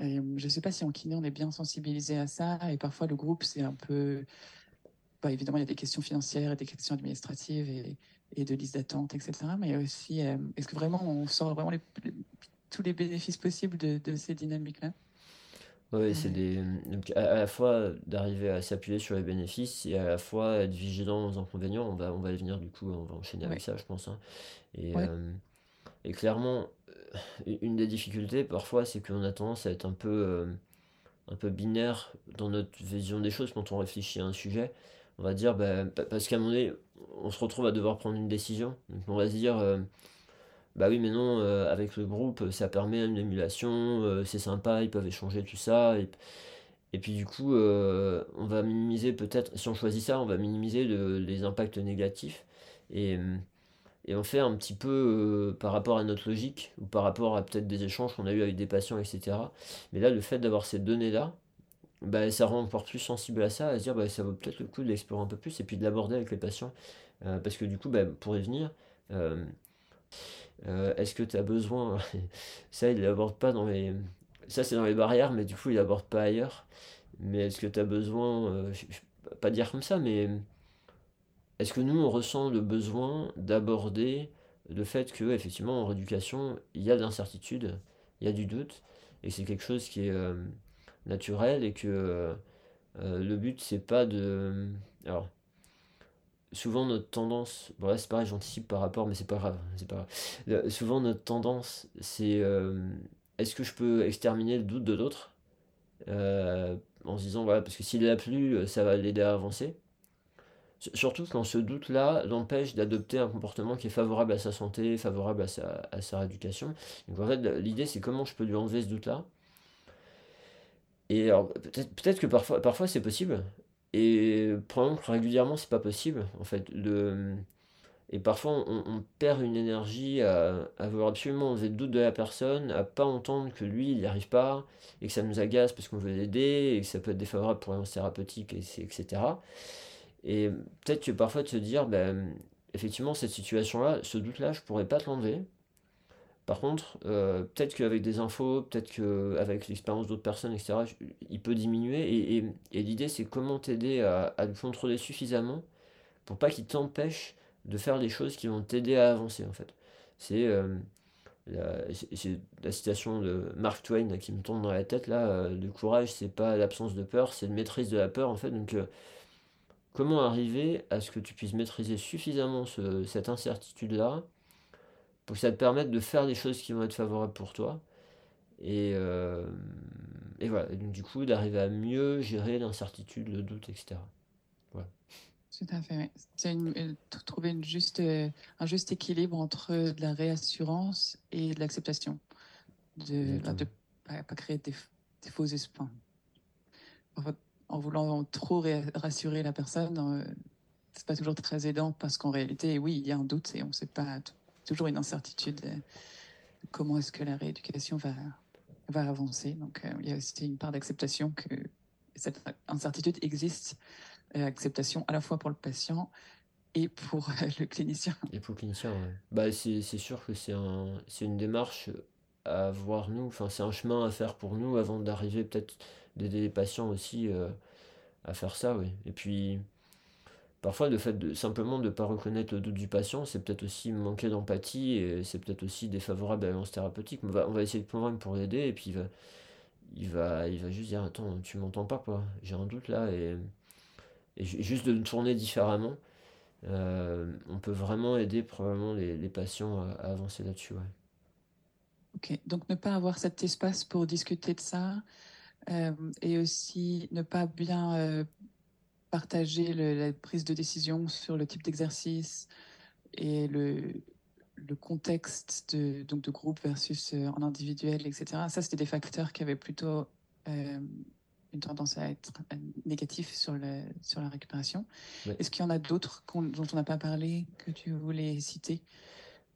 je ne sais pas si en kiné, on est bien sensibilisé à ça. Et parfois, le groupe, c'est un peu. Bah, évidemment, il y a des questions financières et des questions administratives et, et de liste d'attente, etc. Mais aussi, euh, est-ce que vraiment on sort vraiment les, tous les bénéfices possibles de, de ces dynamiques-là? Oui, c'est des. Donc, à, la fois d'arriver à s'appuyer sur les bénéfices et à la fois être vigilant aux inconvénients. On va, on va venir, du coup, on va enchaîner avec ça, je pense. Hein. Et, euh, et clairement, une des difficultés parfois, c'est qu'on a tendance à être un peu, euh, un peu binaire dans notre vision des choses quand on réfléchit à un sujet. On va dire, bah, parce qu'à un moment donné, on se retrouve à devoir prendre une décision. On va se dire, euh, bah oui, mais non, euh, avec le groupe, ça permet une émulation, c'est sympa, ils peuvent échanger tout ça. Et, et puis du coup, on va minimiser peut-être, si on choisit ça, on va minimiser les impacts négatifs. Et et on fait un petit peu euh, par rapport à notre logique ou par rapport à peut-être des échanges qu'on a eu avec des patients, etc. Mais là, le fait d'avoir ces données-là, bah, ça rend encore plus sensible à ça, à se dire bah, ça vaut peut-être le coup de l'explorer un peu plus et puis de l'aborder avec les patients. Euh, parce que du coup, bah, pour y venir, euh, est-ce que tu as besoin, ça il l'aborde pas dans les... Ça c'est dans les barrières, mais du coup il l'aborde pas ailleurs. Mais est-ce que tu as besoin, je, pas dire comme ça, mais est-ce que nous, on ressent le besoin d'aborder le fait que, effectivement, en rééducation, il y a de l'incertitude, il y a du doute, et c'est quelque chose qui est euh, naturel, et que euh, euh, le but, c'est pas de. Alors, souvent, notre tendance. Bon, là, c'est pareil, j'anticipe par rapport, mais c'est pas grave. C'est pas souvent, notre tendance, c'est. Est-ce que je peux exterminer le doute de l'autre? En se disant, voilà, parce que s'il là plus, ça va l'aider à avancer. Surtout quand ce doute-là l'empêche d'adopter un comportement qui est favorable à sa santé, favorable à sa, à sa rééducation. Donc en fait, l'idée c'est comment je peux lui enlever ce doute-là. Et alors, peut-être que parfois, parfois c'est possible. Et probablement que régulièrement c'est pas possible. En fait, le, et parfois on, perd une énergie à, à, vouloir absolument enlever le doute de la personne, à pas entendre que lui il n'y arrive pas, et que ça nous agace parce qu'on veut l'aider, et que ça peut être défavorable pour les thérapeutique, et, etc. Et peut-être que parfois de se dire, ben, effectivement, cette situation-là, ce doute-là, je pourrais pas te l'enlever. Par contre, euh, peut-être qu'avec des infos, peut-être qu'avec l'expérience d'autres personnes, etc., il peut diminuer. Et, et, l'idée, c'est comment t'aider à, à, le contrôler suffisamment pour pas qu'il t'empêche de faire des choses qui vont t'aider à avancer, en fait. C'est euh, la, la, citation de Mark Twain qui me tombe dans la tête, là. Euh, le courage, c'est pas l'absence de peur, c'est une maîtrise de la peur, en fait. Donc, Comment arriver à ce que tu puisses maîtriser suffisamment cette incertitude-là pour que ça te permette de faire des choses qui vont être favorables pour toi et, euh, et voilà, donc du coup d'arriver à mieux gérer l'incertitude, le doute, etc. Voilà. Tout à fait. C'est trouver une juste, euh, un juste équilibre entre de la réassurance et de l'acceptation. De ne pas, créer des, des faux espoirs en voulant trop rassurer la personne, euh, c'est pas toujours très aidant parce qu'en réalité, oui, il y a un doute et on ne sait pas toujours une incertitude. comment est-ce que la rééducation va, va avancer. Donc, il y a aussi une part d'acceptation que cette incertitude existe, acceptation à la fois pour le patient et pour le clinicien. Et pour le clinicien, ouais. Bah, c'est sûr que c'est un, une démarche à voir nous, enfin c'est un chemin à faire pour nous avant d'arriver peut-être d'aider les patients aussi à faire ça, oui. Et puis parfois le fait de simplement de ne pas reconnaître le doute du patient, c'est peut-être aussi manquer d'empathie et c'est peut-être aussi défavorable à l'alliance thérapeutique. On va, on va essayer de convaincre pour l'aider et puis il va, il va, il va juste dire attends tu m'entends pas j'ai un doute là et, juste de tourner différemment. Euh, on peut vraiment aider probablement les, patients à, avancer là-dessus. Ouais. Ok, donc ne pas avoir cet espace pour discuter de ça euh, et aussi ne pas bien euh, partager la prise de décision sur le type d'exercice et le, le contexte de, donc de groupe versus en individuel, etc. Ça, c'était des facteurs qui avaient plutôt une tendance à être négatif sur, le, sur la récupération. Est-ce qu'il y en a d'autres dont on n'a pas parlé que tu voulais citer?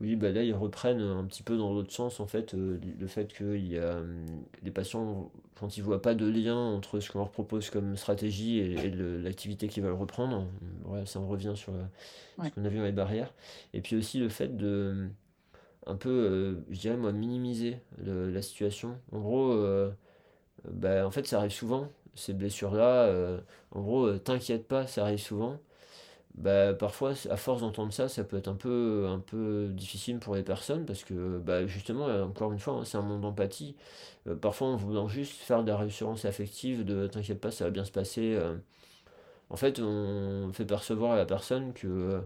Oui, bah là, ils reprennent un petit peu dans l'autre sens, en fait, euh, le fait que y a, les patients, quand ils ne voient pas de lien entre ce qu'on leur propose comme stratégie et, l'activité qu'ils veulent reprendre, ouais, ça en revient sur ce qu'on a vu dans les barrières. Et puis aussi le fait de, un peu, euh, je dirais, moi, minimiser la situation. En gros, euh, bah, en fait, ça arrive souvent, ces blessures-là. Euh, en gros, euh, t'inquiète pas, ça arrive souvent. Bah, parfois, à force d'entendre ça, ça peut être un peu, un peu difficile pour les personnes parce que, bah, justement, encore une fois, hein, c'est un monde d'empathie. Euh, parfois, en voulant juste faire de la réassurance affective, de t'inquiète pas, ça va bien se passer. en fait, on fait percevoir à la personne que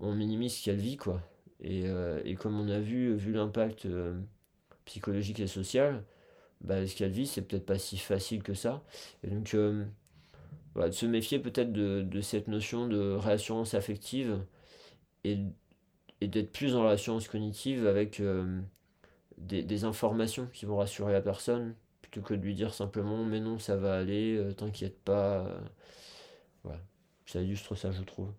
on minimise ce qu'elle vit, quoi. Et, et, comme on a vu, vu l'impact psychologique et social, bah, ce qu'elle vit, c'est peut-être pas si facile que ça. Et donc, euh, de se méfier peut-être de, cette notion de réassurance affective et, et d'être plus en réassurance cognitive avec euh, des, informations qui vont rassurer la personne plutôt que de lui dire simplement mais non, ça va aller, euh, t'inquiète pas. voilà. Ça illustre ça, je trouve.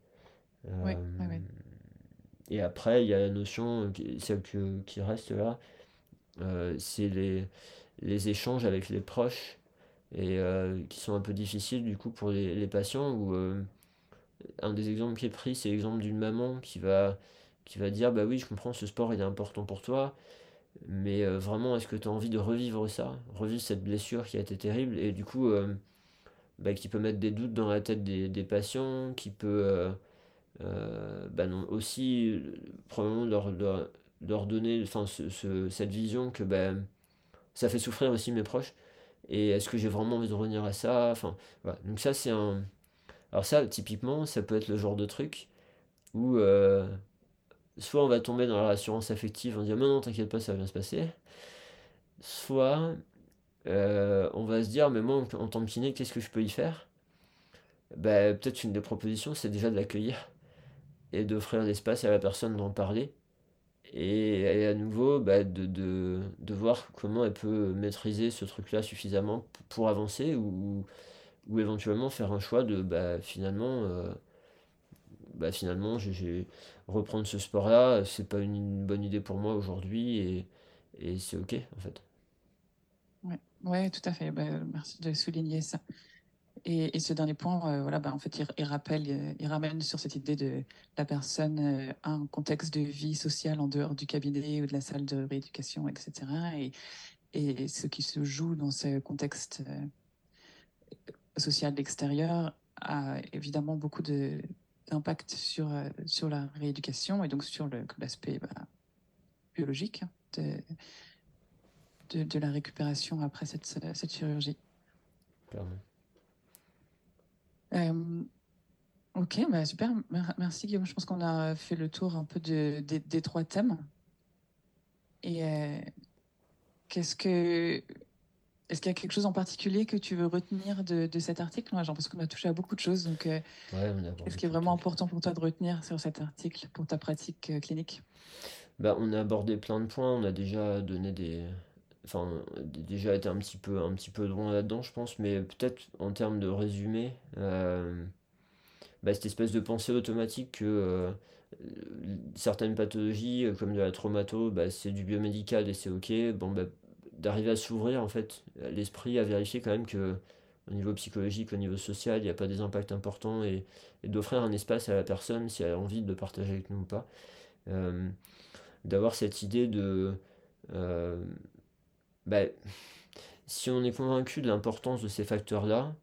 Et après, il y a la notion, celle qui reste là, c'est les les échanges avec les proches et euh, qui sont un peu difficiles du coup pour les, patients où euh, un des exemples qui est pris c'est l'exemple d'une maman qui va qui va dire bah oui je comprends ce sport il est important pour toi mais euh, vraiment est-ce que tu as envie de revivre ça revivre cette blessure qui a été terrible et du coup bah, qui peut mettre des doutes dans la tête des, patients qui peut bah non, aussi probablement leur, donner ce, cette vision que bah, ça fait souffrir aussi mes proches. Et est-ce que j'ai vraiment envie de revenir à ça? Donc ça, c'est un... Alors ça, typiquement, ça peut être le genre de truc où euh, soit on va tomber dans la rassurance affective en disant mais non, t'inquiète pas, ça va se passer. Soit euh, on va se dire mais moi, en tant que kiné, qu'est-ce que je peux y faire? Bah, Peut-être une des propositions, c'est déjà de l'accueillir et d'offrir l'espace à la personne d'en parler et, à nouveau bah, de, de, de, voir comment elle peut maîtriser ce truc-là suffisamment pour avancer ou, ou éventuellement faire un choix de bah, finalement, euh, bah, finalement reprendre ce sport-là, c'est pas une, bonne idée pour moi aujourd'hui et, c'est ok en fait. Ouais, ouais tout à fait. Merci de souligner ça. Et, ce dernier point, euh, voilà, bah, en fait, il, rappelle, euh, il ramène sur cette idée de la personne euh, à un contexte de vie sociale en dehors du cabinet ou de la salle de rééducation, etc. Et, ce qui se joue dans ce contexte social extérieur a évidemment beaucoup d'impact sur, sur la rééducation et donc sur l'aspect bah, biologique de, de, de, la récupération après cette, cette chirurgie. Euh, ok, bah super. Merci Guillaume. Je pense qu'on a fait le tour un peu de, des trois thèmes. Et euh, qu'est-ce que est-ce qu'il y a quelque chose en particulier que tu veux retenir de, de cet article? Moi, pense qu'on a touché à beaucoup de choses. Donc, euh, qu'est-ce qui est vraiment important pour toi de retenir sur cet article pour ta pratique clinique? Bah, On a abordé plein de points. On a déjà donné des, enfin déjà été un petit peu un petit peu loin là-dedans je pense mais peut-être en termes de résumé euh, bah, cette espèce de pensée automatique que euh, certaines pathologies euh, comme de la traumato bah, c'est du biomédical et c'est ok bon bah, d'arriver à s'ouvrir en fait l'esprit, à vérifier quand même que au niveau psychologique, au niveau social, il n'y a pas des impacts importants et, d'offrir un espace à la personne si elle a envie de partager avec nous ou pas. D'avoir cette idée de... bah, si on est convaincu de l'importance de ces facteurs-là,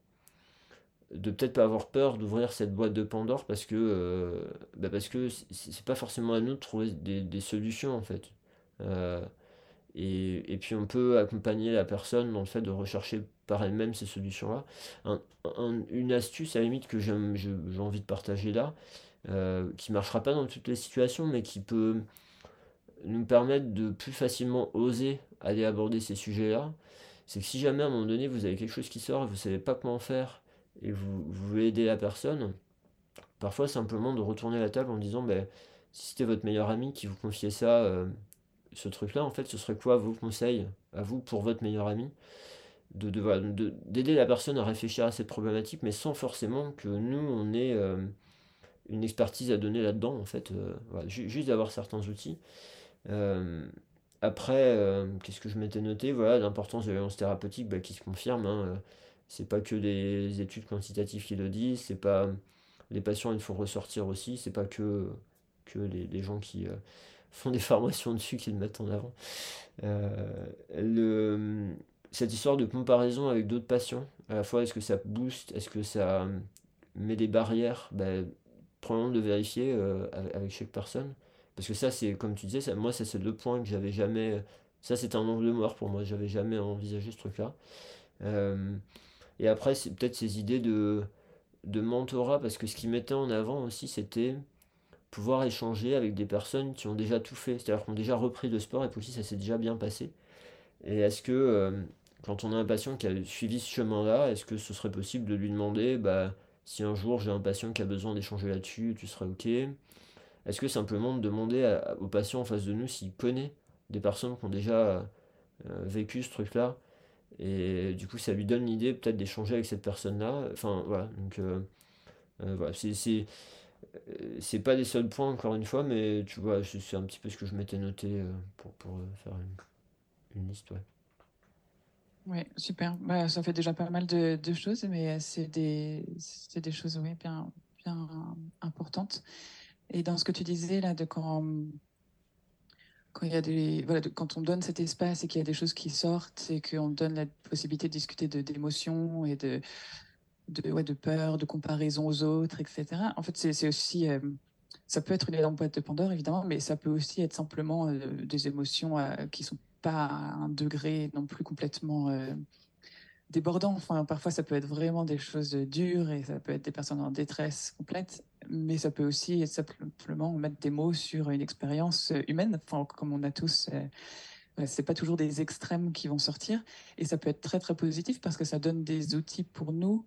de peut-être pas avoir peur d'ouvrir cette boîte de Pandore parce que euh, bah parce que c'est pas forcément à nous de trouver des, des solutions en fait. et, et, puis on peut accompagner la personne dans le fait de rechercher par elle-même ces solutions-là. une astuce à la limite que j'ai envie de partager là, euh, qui marchera pas dans toutes les situations, mais qui peut nous permettre de plus facilement oser aller aborder ces sujets-là, c'est que si jamais à un moment donné vous avez quelque chose qui sort et vous savez pas comment faire et vous, voulez aider la personne, parfois simplement de retourner la table en disant ben, si c'était votre meilleur ami qui vous confiait ça, euh, ce truc-là, en fait, ce serait quoi vos conseils à vous pour votre meilleur ami? De, d'aider la personne à réfléchir à cette problématique, mais sans forcément que nous, on ait euh, une expertise à donner là-dedans, en fait. Euh, juste d'avoir certains outils. Euh, après, qu'est-ce que je m'étais noté? Voilà, l'importance de l'alliance thérapeutique bah, qui se confirme. Hein, c'est pas que des études quantitatives qui le disent, c'est pas les patients, il faut ressortir aussi, c'est pas que, que les, gens qui font des formations dessus qui le mettent en avant. le, cette histoire de comparaison avec d'autres patients, à la fois est-ce que ça booste, est-ce que ça met des barrières, ben, prenons de vérifier euh, avec chaque personne. Parce que ça, c'est comme tu disais, ça, moi, c'est deux points que j'avais jamais. Ça, c'est un angle mort pour moi, j'avais jamais envisagé ce truc-là. Euh, et après, c'est peut-être ces idées de, de mentorat, parce que ce qui mettait en avant aussi, c'était pouvoir échanger avec des personnes qui ont déjà tout fait, c'est-à-dire qui ont déjà repris le sport et pour qui ça s'est déjà bien passé. Et est-ce que euh, quand on a un patient qui a suivi ce chemin-là, est-ce que ce serait possible de lui demander bah, si un jour j'ai un patient qui a besoin d'échanger là-dessus, tu serais OK? Est-ce que simplement de demander au patient en face de nous s'il connaît des personnes qui ont déjà euh, vécu ce truc-là et du coup ça lui donne l'idée peut-être d'échanger avec cette personne-là? Enfin voilà, donc euh, euh, voilà, c'est, c'est, pas les seuls points encore une fois, mais tu vois, c'est un petit peu ce que je m'étais noté pour, pour faire une, une liste, ouais. Oui, super. Bah, ça fait déjà pas mal de, choses, mais c'est des, des choses oui, bien, bien importantes. Et dans ce que tu disais là, de quand, quand, il y a des, voilà, quand on donne cet espace et qu'il y a des choses qui sortent et qu'on donne la possibilité de discuter d'émotions et de, de, ouais, de peur, de comparaison aux autres, etc. En fait, c'est aussi. Euh, ça peut être une énorme boîte de Pandore, évidemment, mais ça peut aussi être simplement euh, des émotions euh, qui sont pas à un degré non plus complètement débordant. Enfin, parfois, ça peut être vraiment des choses dures et ça peut être des personnes en détresse complète, mais ça peut aussi simplement mettre des mots sur une expérience humaine, enfin, comme on a tous. Euh, c'est pas toujours des extrêmes qui vont sortir et ça peut être très très positif parce que ça donne des outils pour nous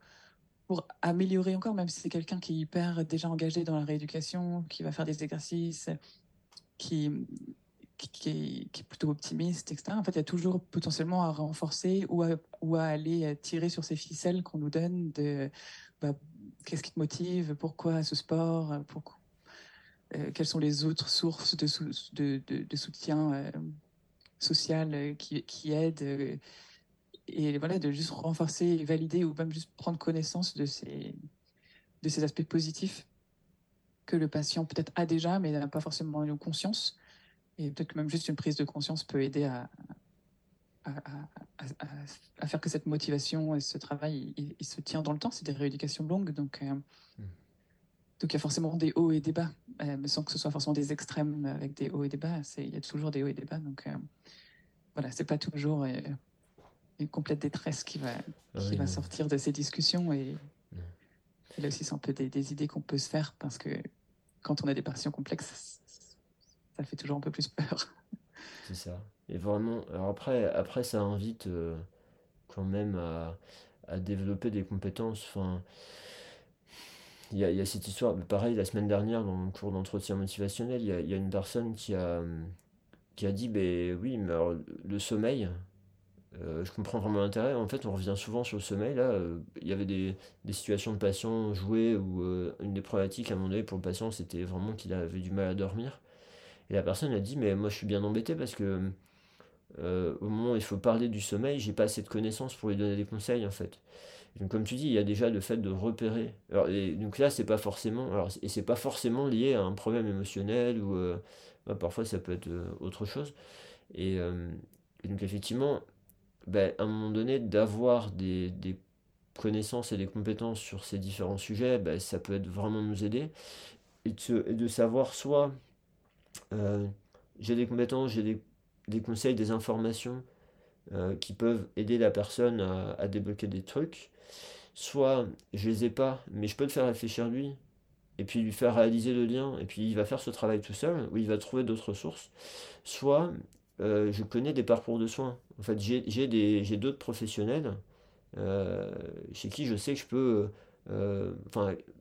pour améliorer encore, même si c'est quelqu'un qui est hyper déjà engagé dans la rééducation, qui va faire des exercices, qui, qui est, plutôt optimiste, etc. En fait, il y a toujours potentiellement à renforcer ou à, aller tirer sur ces ficelles qu'on nous donne de bah, qu'est-ce qui te motive, pourquoi ce sport, pourquoi, euh, quelles sont les autres sources de, soutien euh, social euh, qui, aident. et voilà, de juste renforcer, valider ou même juste prendre connaissance de ces, de ces aspects positifs que le patient peut-être a déjà, mais n'a pas forcément une conscience. Et peut-être que même juste une prise de conscience peut aider à, à, faire que cette motivation et ce travail, il, se tient dans le temps. C'est des rééducations longues, donc, euh, mm. donc il y a forcément des hauts et des bas, euh, mais sans que ce soit forcément des extrêmes avec des hauts et des bas. Il y a toujours des hauts et des bas, donc euh, voilà, c'est pas toujours une complète détresse qui va, qui va sortir de ces discussions. Et, et là aussi, c'est un peu des, des idées qu'on peut se faire parce que quand on a des patients complexes, ça fait toujours un peu plus peur. C'est ça. Et vraiment, après, après ça invite euh, quand même à, développer des compétences. Enfin, il y a, cette histoire, pareil, la semaine dernière, dans le cours d'entretien motivationnel, il y a, une personne qui a, qui a dit, oui, mais le sommeil, euh, je comprends vraiment l'intérêt. En fait, on revient souvent sur le sommeil. Là, euh, il y avait des, des, situations de patients joués où une des problématiques à un moment donné pour le patient, c'était vraiment qu'il avait du mal à dormir. Et la personne a dit, mais moi je suis bien embêté parce que au moment où il faut parler du sommeil, j'ai pas assez de connaissances pour lui donner des conseils en fait. Donc comme tu dis, il y a déjà le fait de repérer. Alors, donc là, c'est pas forcément, alors, et c'est pas forcément lié à un problème émotionnel ou bah, parfois ça peut être autre chose. Et, donc effectivement, ben, à un moment donné, d'avoir des, des, connaissances et des compétences sur ces différents sujets, ben, ça peut être vraiment nous aider. Et de, et de savoir soit euh, j'ai des compétences, j'ai des, conseils, des informations euh, qui peuvent aider la personne à, débloquer des trucs, soit je les ai pas, mais je peux le faire réfléchir lui, et puis lui faire réaliser le lien, et puis il va faire ce travail tout seul, ou il va trouver d'autres sources, soit euh, je connais des parcours de soins. En fait, j'ai d'autres professionnels euh, chez qui je sais que je peux, euh,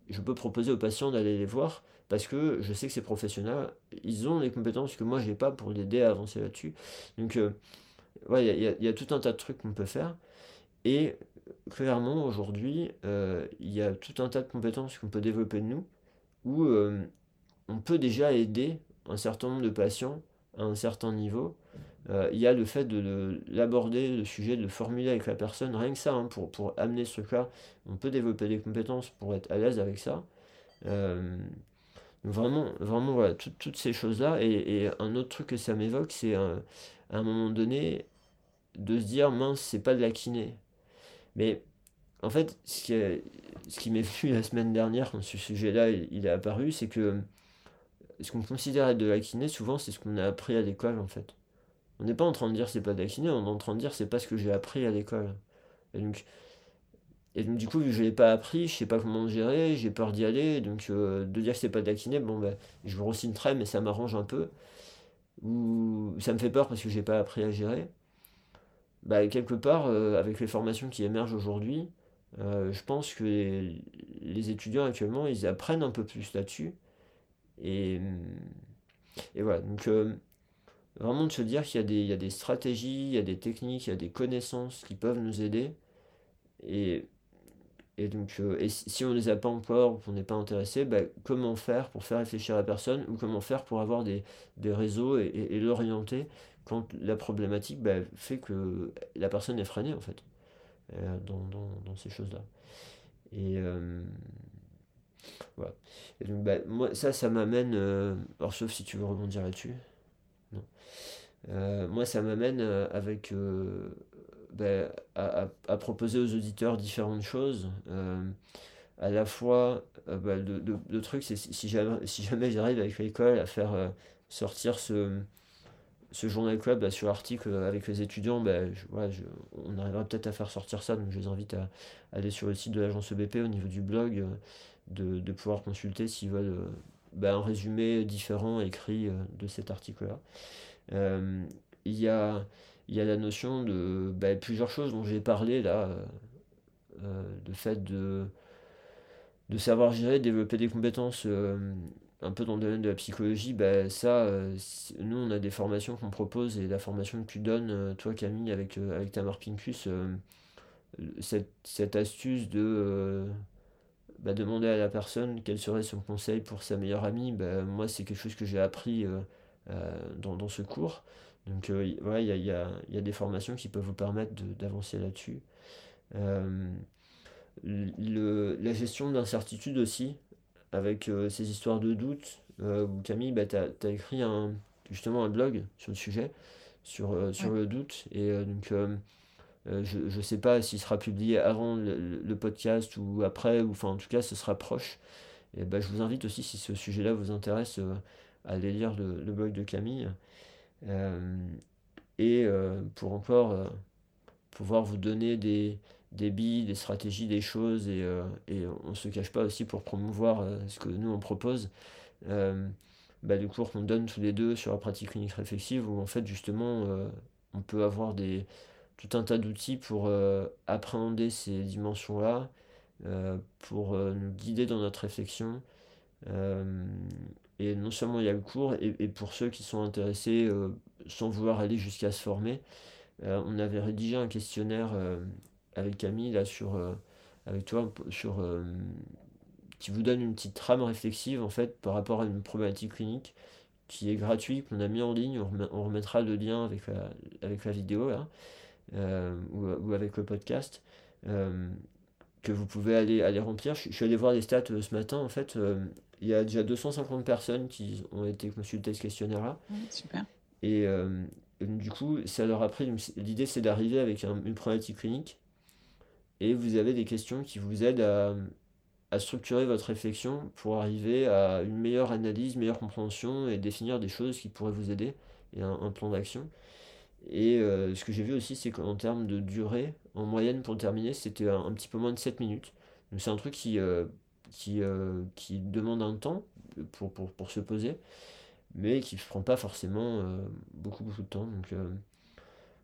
je peux proposer aux patients d'aller les voir parce que je sais que ces professionnels, ils ont les compétences que moi j'ai pas pour l'aider à avancer là-dessus. Donc, ouais, il y, a tout un tas de trucs qu'on peut faire. Et clairement, aujourd'hui, il y a tout un tas de compétences qu'on peut développer de nous où on peut déjà aider un certain nombre de patients à un certain niveau euh, il y a le fait de l'aborder, le sujet, de le formuler avec la personne, rien que ça, hein, pour, pour amener ce cas, on peut développer des compétences pour être à l'aise avec ça. Vraiment, vraiment, voilà, toutes ces choses-là. Et, un autre truc que ça m'évoque, c'est à un moment donné de se dire, mince, c'est pas de la kiné. Mais en fait, ce qui, ce qui m'est venu la semaine dernière quand ce sujet-là il, est apparu, c'est que ce qu'on considère être de la kiné, souvent, c'est ce qu'on a appris à l'école, en fait. On n'est pas en train de dire c'est pas de la kiné, on est en train de dire c'est pas ce que j'ai appris à l'école. Et donc, et donc, du coup, vu que je l'ai pas appris, je sais pas comment gérer, j'ai peur d'y aller, donc euh, de dire que c'est pas kiné, bon ben, je trait, mais ça m'arrange un peu. Ou ça me fait peur parce que j'ai pas appris à gérer. Bah, quelque part, euh, avec les formations qui émergent aujourd'hui, euh, je pense que les, étudiants actuellement, ils apprennent un peu plus là-dessus. Et, et voilà, donc Vraiment de se dire qu'il y, a des, il y a des stratégies, il y a des techniques, il y a des connaissances qui peuvent nous aider. Et, et donc, euh, si on ne les a pas encore qu'on n'est pas intéressé, bah, comment faire pour faire réfléchir la personne ou comment faire pour avoir des, des réseaux et, et, l'orienter quand la problématique bah, fait que la personne est freinée en fait euh, dans, dans, dans, ces choses-là. Et euh, voilà. Donc, bah, moi, ça, ça m'amène. alors, sauf si tu veux rebondir là-dessus. Euh, moi, ça m'amène avec euh, ben, à, proposer aux auditeurs différentes choses. à la fois, ben, le, truc, c'est si jamais, j'arrive avec l'école à faire sortir ce, journal club sur article avec les étudiants, ben, on arrivera peut-être à faire sortir ça. Donc je les invite à, aller sur le site de l'agence EBP au niveau du blog, de, pouvoir consulter s'ils veulent ben, un résumé différent écrit de cet article-là. Euh, il y a, il y a la notion de ben, plusieurs choses dont j'ai parlé là, euh, euh, le fait de, de savoir gérer, développer des compétences un peu dans le domaine de la psychologie, ben, ça, nous on a des formations qu'on propose et la formation que tu donnes, toi Camille, avec, avec Tamar Pincus, cette, cette, astuce de bah, demander à la personne quel serait son conseil pour sa meilleure amie, bah, moi c'est quelque chose que j'ai appris euh, dans, dans, ce cours. Donc euh, voilà, il y a, y, a, y a, des formations qui peuvent vous permettre d'avancer là-dessus. Euh, la gestion d'incertitude aussi, avec ces histoires de doute, où Camille, bah, tu as, as, écrit un, justement un blog sur le sujet, sur, sur le doute. Et donc, je ne sais pas s'il sera publié avant le, le, podcast ou après, ou enfin en tout cas, ce sera proche. Et bah, je vous invite aussi, si ce sujet-là vous intéresse, aller lire le, le blog de Camille. Euh, et euh, pour encore euh, pouvoir vous donner des, des billes, des stratégies, des choses, et, on ne se cache pas aussi pour promouvoir ce que nous on propose. Bah, le cours qu'on donne tous les deux sur la pratique clinique réflexive, où en fait justement on peut avoir des, tout un tas d'outils pour appréhender ces dimensions-là, pour nous guider dans notre réflexion, et non seulement il y a le cours, et, pour ceux qui sont intéressés euh, sans vouloir aller jusqu'à se former, euh, on avait rédigé un questionnaire euh, avec Camille, là, sur, avec toi, sur, qui vous donne une petite trame réflexive, en fait, par rapport à une problématique clinique qui est gratuit, qu'on a mis en ligne. On, remettra le lien avec la, avec la vidéo là, ou, avec le podcast. que vous pouvez aller, aller remplir. Je, suis allé voir les stats ce matin. En fait, il y a déjà 250 personnes qui ont été consultées ce questionnaire-là. super. Et du coup, ça leur a pris. L'idée, c'est d'arriver avec une problématique clinique. Et vous avez des questions qui vous aident à, à structurer votre réflexion pour arriver à une meilleure analyse, meilleure compréhension et définir des choses qui pourraient vous aider et un, plan d'action. Et euh, ce que j'ai vu aussi, c'est qu'en termes de durée, en moyenne pour terminer, c'était un, petit peu moins de 7 minutes. Donc c'est un truc qui, euh, qui, euh, qui demande un temps pour, pour, pour, se poser, mais qui ne prend pas forcément beaucoup, beaucoup de temps. Donc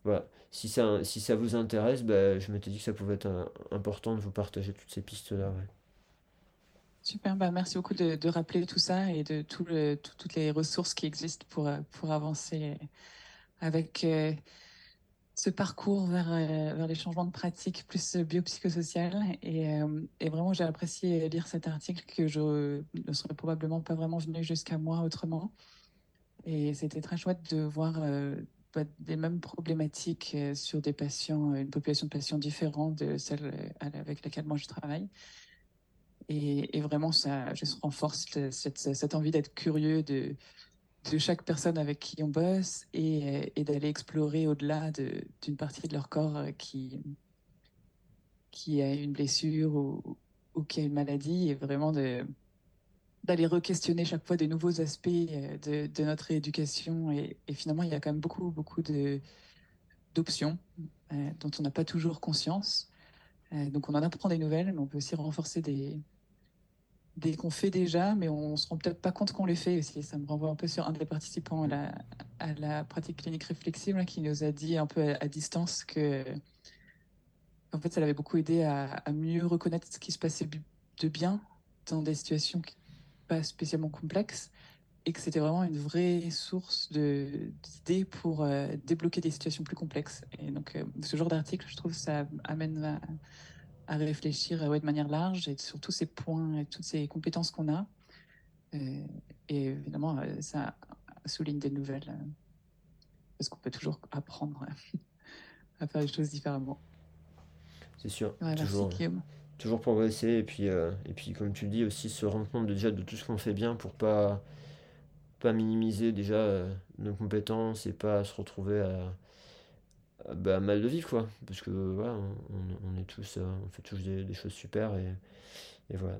voilà, si ça, si ça vous intéresse, bah, je m'étais dit que ça pouvait être important de vous partager toutes ces pistes-là. Super, bah merci beaucoup de, rappeler tout ça et de tout le, toutes les ressources qui existent pour, euh, pour avancer avec euh, ce parcours vers, euh, vers les changements de pratique plus biopsychosocial. Et, et vraiment, j'ai apprécié lire cet article que je ne serais probablement pas vraiment venu jusqu'à moi autrement. Et c'était très chouette de voir bah, des mêmes problématiques sur des patients, une population de patients différente de celle avec laquelle moi je travaille. Et, vraiment, ça juste renforce cette, cette envie d'être curieux de, de chaque personne avec qui on bosse et, d'aller explorer au-delà d'une partie de leur corps euh, qui, qui a une blessure ou, qui a une maladie et vraiment d'aller re-questionner chaque fois de nouveaux aspects euh, de, notre éducation. Et, finalement il y a quand même beaucoup beaucoup d'options euh, dont on n'a pas toujours conscience. Donc on en apprend des nouvelles mais on peut aussi renforcer des, qu'on fait déjà, mais on se rend peut-être pas compte qu'on les fait aussi. Ça me renvoie un peu sur un des participants à la, pratique clinique réflexive qui nous a dit un peu à, distance que en fait, ça l'avait beaucoup aidé à, mieux reconnaître ce qui se passait de bien dans des situations pas spécialement complexes et que c'était vraiment une vraie source d'idées pour euh, débloquer des situations plus complexes. Et donc, euh, ce genre d'article, je trouve, ça amène à, à réfléchir ouais, de manière large et sur tous ces points et toutes ces compétences qu'on a. Euh, et, évidemment, euh, ça souligne des nouvelles, euh, parce qu'on peut toujours apprendre à faire les choses différemment. C'est sûr. toujours, toujours progresser et puis, et puis, comme tu le dis, aussi se rendre compte déjà de tout ce qu'on fait bien pour pas pas minimiser déjà nos compétences et pas se retrouver à, bah, mal de vivre, quoi. Parce que voilà, on, on est tous, euh, on fait tous des, des choses super et, et voilà.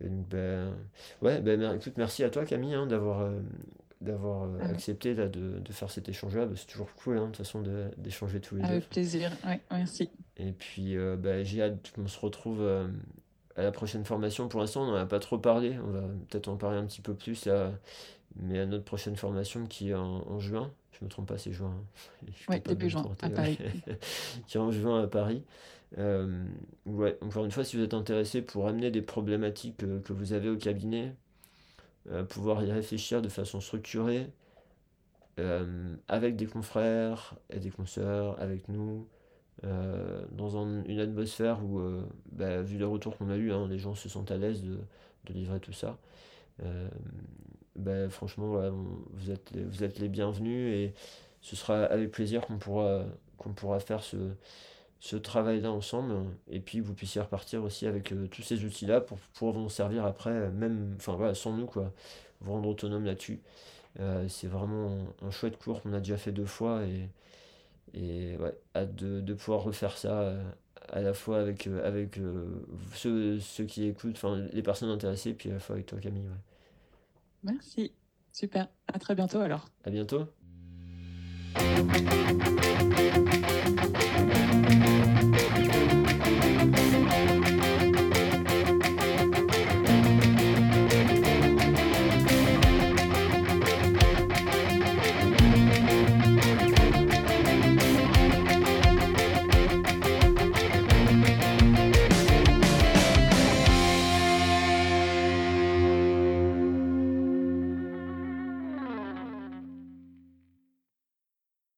donc, ben, ouais, ben, écoute, merci à toi Camille hein, d'avoir euh, d'avoir euh, ah accepté là, de, de, faire cet échange-là. c'est toujours cool, hein, de toute façon, d'échanger tous les deux. Avec plaisir, ouais, merci. Et puis, ben, j'ai hâte qu'on se retrouve à la prochaine formation. Pour l'instant, on n'en a pas trop parlé. On va peut-être en parler un petit peu plus, mais à notre prochaine formation qui est en juin je me trompe pas, c'est juin. Oui, début juin, à Paris. qui est en juin à Paris. Euh, ouais, encore une fois, si vous êtes intéressé pour amener des problématiques que, vous avez au cabinet, euh, pouvoir y réfléchir de façon structurée, euh, avec des confrères et des consoeurs, avec nous, dans une atmosphère où, bah, vu les retours qu'on a eu, hein, les gens se sentent à l'aise de, de, livrer tout ça ben, franchement, vous, êtes, vous êtes les bienvenus et ce sera avec plaisir qu'on pourra, qu'on pourra faire ce, ce travail-là ensemble et puis vous puissiez repartir aussi avec euh, tous ces outils-là pour pouvoir vous en servir après, même voilà, sans nous, quoi, vous rendre autonome là-dessus. Euh, c'est vraiment un, chouette cours qu'on a déjà fait deux fois et, et ouais, hâte de, de pouvoir refaire ça euh, à la fois avec, avec ceux, ceux qui écoutent, les personnes intéressées, puis à la fois avec toi Camille. Merci. Super. À très bientôt alors. À bientôt.